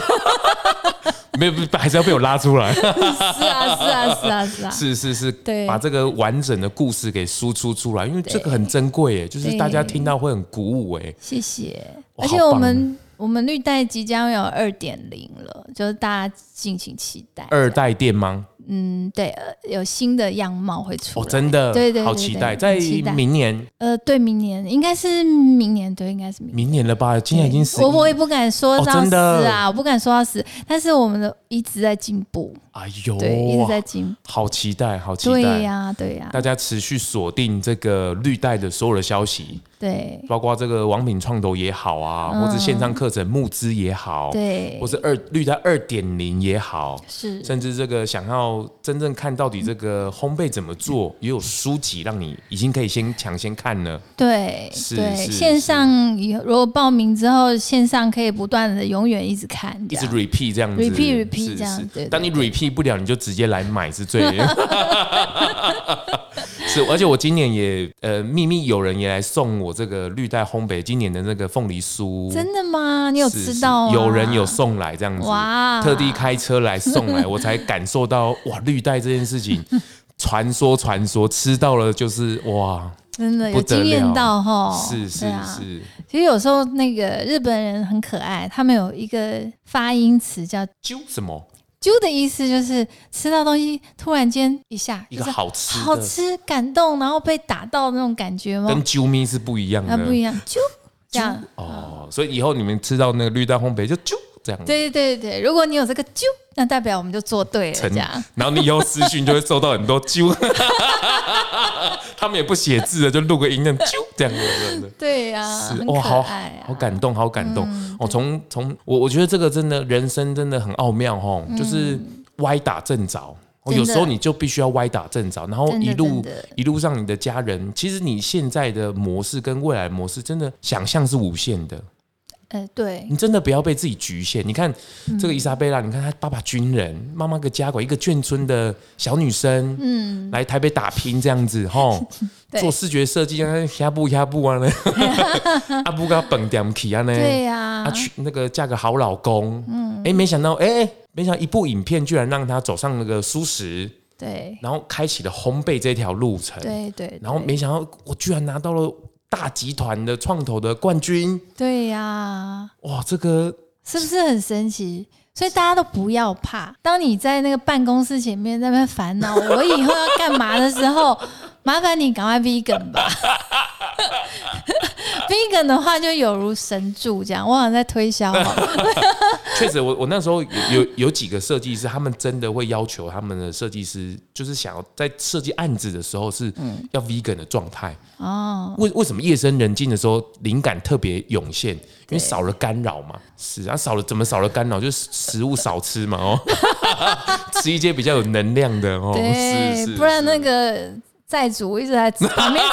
*laughs* 没有，还是要被我拉出来。是啊是啊是啊是啊是啊。是是是，对，把这个完整的故事给输出出来，因为这个很珍贵耶，就是大家听到会很鼓舞哎。谢谢，而且我们。我们绿带即将有二点零了，就是大家敬请期待。二代店吗？嗯，对，有新的样貌会出来。哦，真的，对对，好期待，在明年。呃，对，明年应该是明年，对，应该是明年。明年了吧？今年已经死。我我也不敢说到死啊，我不敢说到死，但是我们的一直在进步。哎呦，对，一直在进步，好期待，好期待。对呀，对呀。大家持续锁定这个绿带的所有的消息。对，包括这个王品创投也好啊，嗯、或者线上课程募资也好，对，或是二绿带二点零也好，是，甚至这个想要真正看到底这个烘焙怎么做，嗯、也有书籍让你已经可以先抢先看了。对，是对，线上如果报名之后，线上可以不断的永远一直看，一直 repeat 这样子，repeat repeat 这样子。对，当你 repeat 不了，你就直接来买是最。*laughs* *laughs* 是，而且我今年也呃秘密有人也来送我这个绿带烘焙今年的那个凤梨酥，真的吗？你有知道？有人有送来这样子，哇，特地开车来送来，*laughs* 我才感受到哇绿带这件事情，传说传说吃到了就是哇，真的有惊艳到哈，是是是。其实有时候那个日本人很可爱，他们有一个发音词叫啾什么？啾的意思就是吃到东西突然间一下一个好吃好吃感动，然后被打到那种感觉吗？跟啾咪是不一样的，不一样。啾这样哦，所以以后你们吃到那个绿蛋烘焙就啾这样。对对对，如果你有这个啾，那代表我们就做对了。这样，然后你以后私讯就会收到很多啾。他们也不写字的，就录个音，那啾这样子。对呀，是哇，好好感动，好感动。我从从我我觉得这个真的人生真的很奥妙哈，就是歪打正着。有时候你就必须要歪打正着，然后一路一路上你的家人，其实你现在的模式跟未来模式，真的想象是无限的。哎，对，你真的不要被自己局限。你看这个伊莎贝拉，你看她爸爸军人，妈妈个家管，一个眷村的小女生，嗯，来台北打拼这样子，吼，*laughs* 做视觉设计啊，下步下步啊呢，*laughs* 阿布个蹦点起啊呢，对呀，啊娶那个嫁个好老公，嗯，哎，没想到，哎，没想到一部影片居然让她走上那个舒适，对，然后开启了烘焙这条路程，对对，然后没想到我居然拿到了。大集团的创投的冠军，对呀、啊，哇，这个是不是很神奇？所以大家都不要怕。当你在那个办公室前面在那边烦恼我以后要干嘛的时候，麻烦你赶快 vegan 吧。*laughs* vegan 的话就有如神助这样，我好像在推销。*laughs* 确实，我我那时候有有有几个设计师，他们真的会要求他们的设计师，就是想要在设计案子的时候是要 vegan 的状态。哦，为为什么夜深人静的时候灵感特别涌现？因为少了干扰嘛。是啊，少了怎么少了干扰？就是食物少吃嘛。哦，*laughs* 吃一些比较有能量的哦。对，不然那个。债主一直在 *laughs* 旁边，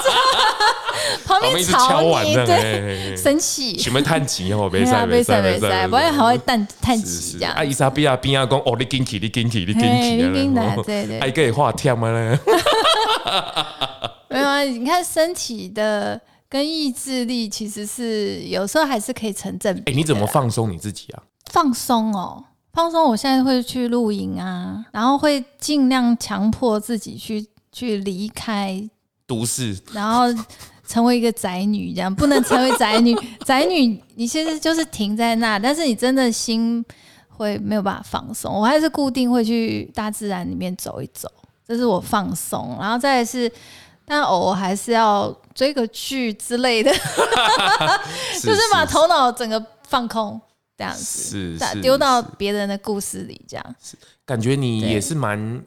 *laughs* 旁边吵你，对，*laughs* 生气，什么叹气哦，没事没事没事，不会还会叹叹气这样。啊，伊莎比亚边啊讲哦，你紧起，你紧起，你紧起，对对，还可以画跳吗？没有啊，你看身体的跟意志力其实是有时候还是可以成正比。哎，你怎么放松你自己啊？放松哦，放松。我现在会去露营啊，然后会尽量强迫自己去。去离开都市，然后成为一个宅女，这样不能成为宅女。*laughs* 宅女，你现在就是停在那，但是你真的心会没有办法放松。我还是固定会去大自然里面走一走，这是我放松。然后再来是，但偶尔还是要追个剧之类的，*laughs* 就是把头脑整个放空，这样子，是丢到别人的故事里，这样。感觉你也是蛮。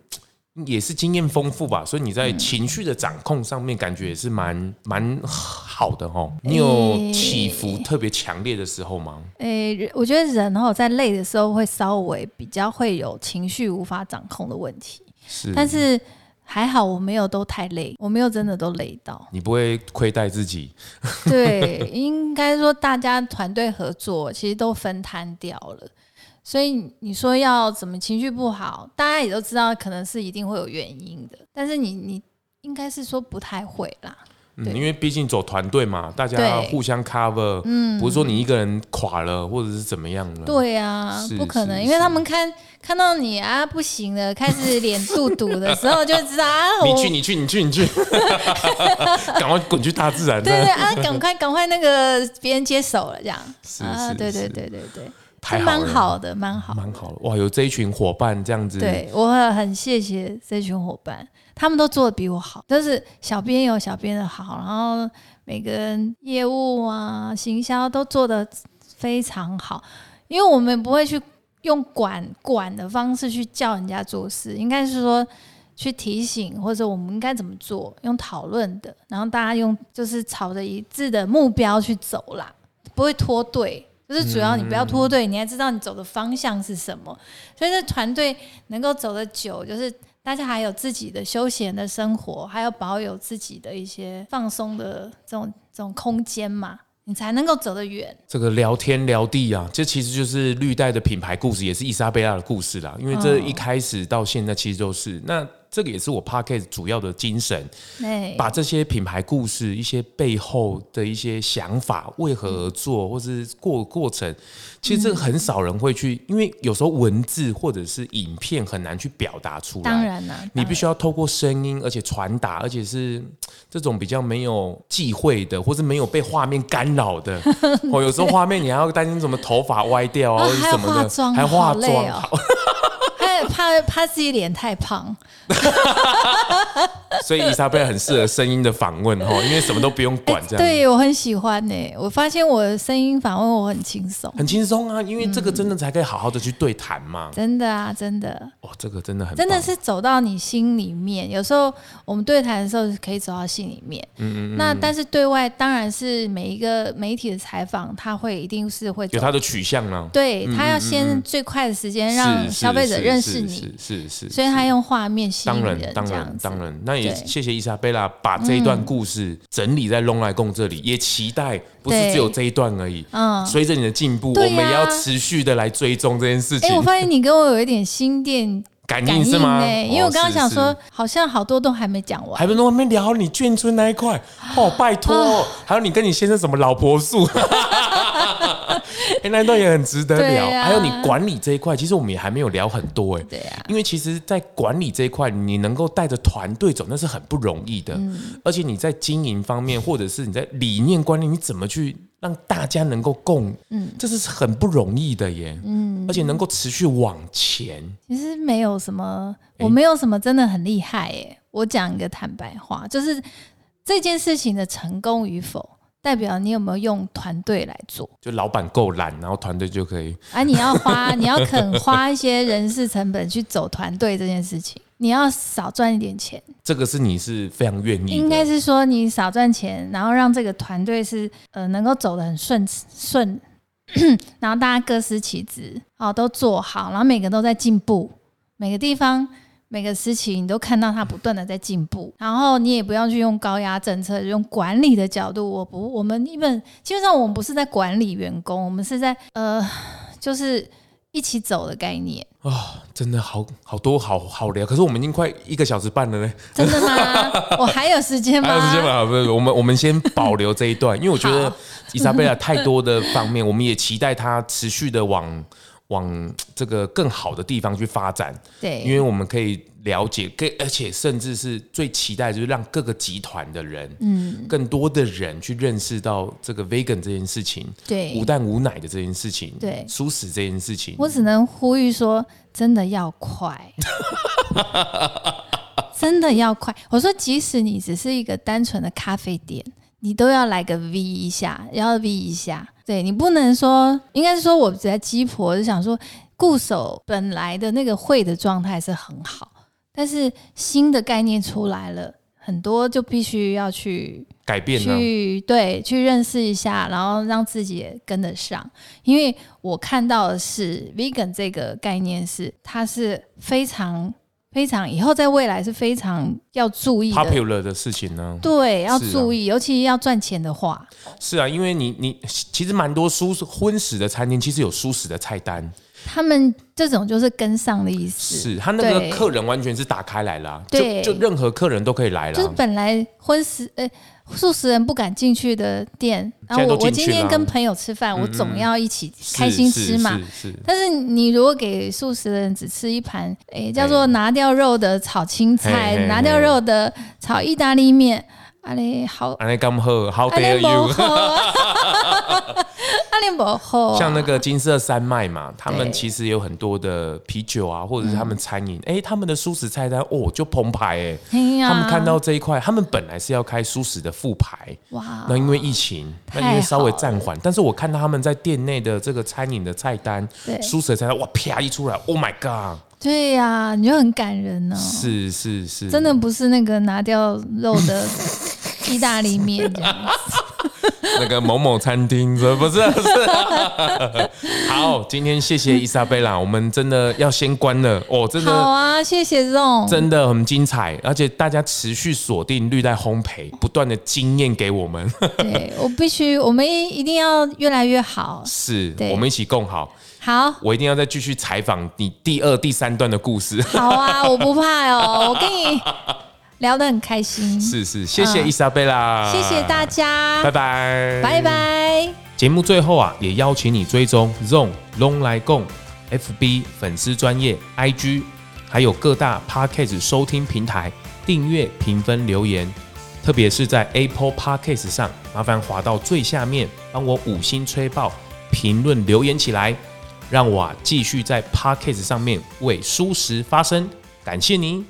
也是经验丰富吧，所以你在情绪的掌控上面感觉也是蛮蛮好的哦。你有起伏特别强烈的时候吗？诶、欸，我觉得人哦在累的时候会稍微比较会有情绪无法掌控的问题。是，但是还好我没有都太累，我没有真的都累到。你不会亏待自己？对，应该说大家团队合作其实都分摊掉了。所以你说要怎么情绪不好，大家也都知道，可能是一定会有原因的。但是你你应该是说不太会啦，嗯，因为毕竟走团队嘛，大家互相 cover，嗯，不是说你一个人垮了或者是怎么样了。对啊，不可能，因为他们看看到你啊不行了，开始脸肚肚的时候，就知道啊，*laughs* 你去你去你去你 *laughs* 去，赶快滚去大自然。对对啊，赶快赶快那个别人接手了这样。是啊，对对对对对。太好，蛮好的，蛮好，蛮好的。哇，有这一群伙伴这样子，对我很谢谢这群伙伴，他们都做的比我好。但是小编有小编的好，然后每个人业务啊、行销都做的非常好，因为我们不会去用管管的方式去叫人家做事，应该是说。去提醒，或者我们应该怎么做，用讨论的，然后大家用就是朝着一致的目标去走啦，不会脱队。就是主要你不要脱队，你还知道你走的方向是什么。所以这团队能够走得久，就是大家还有自己的休闲的生活，还要保有自己的一些放松的这种这种空间嘛，你才能够走得远。这个聊天聊地啊，这其实就是绿带的品牌故事，也是伊莎贝拉的故事啦。因为这一开始到现在其实都是那。这个也是我 Podcast 主要的精神，把这些品牌故事、一些背后的一些想法，为何而做，或是过过程，其实这个很少人会去，因为有时候文字或者是影片很难去表达出来。当然了，你必须要透过声音，而且传达，而且是这种比较没有忌讳的，或是没有被画面干扰的。*laughs* 哦，有时候画面你还要担心什么头发歪掉啊，或者什么的，还化妆。怕怕自己脸太胖，*laughs* 所以伊莎贝拉很适合声音的访问哈，因为什么都不用管这样。对，我很喜欢呢，我发现我的声音访问我很轻松，很轻松啊，因为这个真的才可以好好的去对谈嘛。真的啊，真的。哦，这个真的很，真的是走到你心里面。有时候我们对谈的时候可以走到心里面，嗯嗯。那但是对外当然是每一个媒体的采访，他会一定是会有他的取向呢。对，他要先最快的时间让消费者认识。是你是是是，所以他用画面吸引人，当然当然当然，那也谢谢伊莎贝拉把这一段故事整理在龙来共这里，也期待不是只有这一段而已。嗯，随着你的进步，我们也要持续的来追踪这件事情。哎，我发现你跟我有一点心电感应是吗？因为我刚刚想说，好像好多都还没讲完，还没聊你眷村那一块。哦，拜托，还有你跟你先生什么老婆树。*laughs* 哎，那段也很值得聊。啊、还有你管理这一块，其实我们也还没有聊很多哎。对啊。因为其实，在管理这一块，你能够带着团队走，那是很不容易的。嗯。而且你在经营方面，或者是你在理念观念，你怎么去让大家能够共？嗯，这是很不容易的耶。嗯。而且能够持续往前。其实没有什么，我没有什么真的很厉害耶。我讲一个坦白话，就是这件事情的成功与否。代表你有没有用团队来做？就老板够懒，然后团队就可以。啊，你要花，你要肯花一些人事成本去走团队这件事情，你要少赚一点钱。这个是你是非常愿意。应该是说你少赚钱，然后让这个团队是呃能够走得很顺顺，*clears throat* 然后大家各司其职，哦，都做好，然后每个都在进步，每个地方。每个时期你都看到它不断的在进步，然后你也不要去用高压政策，用管理的角度。我不，我们一本基本上我们不是在管理员工，我们是在呃，就是一起走的概念。啊、哦，真的好好多好好聊，可是我们已经快一个小时半了呢。真的吗？我还有时间吗？*laughs* 还有时间吗？不是，我们我们先保留这一段，因为我觉得伊莎贝拉太多的方面，我们也期待她持续的往。往这个更好的地方去发展，对，因为我们可以了解，更而且甚至是最期待，就是让各个集团的人，嗯，更多的人去认识到这个 vegan 这件事情，对，无蛋无奶的这件事情，对，蔬食这件事情，我只能呼吁说，真的要快，*laughs* 真的要快。我说，即使你只是一个单纯的咖啡店，你都要来个 V 一下，要 V 一下。对，你不能说，应该是说我在鸡婆就想说，固守本来的那个会的状态是很好，但是新的概念出来了，很多就必须要去改变，去对，去认识一下，然后让自己也跟得上。因为我看到的是 vegan 这个概念是，它是非常。非常以后在未来是非常要注意 popular 的事情呢。对，要注意，啊、尤其要赚钱的话。是啊，因为你你其实蛮多舒适荤食的餐厅，其实有舒适的菜单。他们这种就是跟上的意思。是他那个客人完全是打开来了，对，就就任何客人都可以来了。就是本来婚食，呃。素食人不敢进去的店，然后我我今天跟朋友吃饭，我总要一起开心吃嘛。但是你如果给素食人只吃一盘，诶，叫做拿掉肉的炒青菜，拿掉肉的炒意大利面，阿里好，阿里刚好，How dare you？*laughs* 像那个金色山脉嘛，他们其实有很多的啤酒啊，或者是他们餐饮，哎、嗯。欸，他们的素食菜单哦就澎湃哎、欸，他们看到这一块，他们本来是要开素食的副牌，哇，那因为疫情，那因为稍微暂缓，但是我看到他们在店内的这个餐饮的菜单，素食的菜单，哇，啪一出来，Oh my god！对呀、啊，你就很感人呢、哦。是是是，真的不是那个拿掉肉的 *laughs* 意大利面这样 *laughs* 那个某某餐厅是不是？不是。好，今天谢谢伊莎贝拉，我们真的要先关了哦，真的。好啊，谢谢 Ron，真的很精彩，而且大家持续锁定绿带烘焙，不断的经验给我们。对，我必须，我们一定要越来越好。*laughs* 是，我们一起共好。好，我一定要再继续采访你第二、第三段的故事。好啊，我不怕哦，*laughs* 我跟你聊得很开心。是是，谢谢伊莎贝拉，谢谢大家，拜拜，拜拜。节目最后啊，也邀请你追踪 ZONG 咙来共 FB 粉丝专业 IG，还有各大 Podcast 收听平台订阅、评分、留言，特别是在 Apple Podcast 上，麻烦滑到最下面，帮我五星吹爆，评论留言起来。让我继续在 Podcast 上面为舒适发声，感谢您。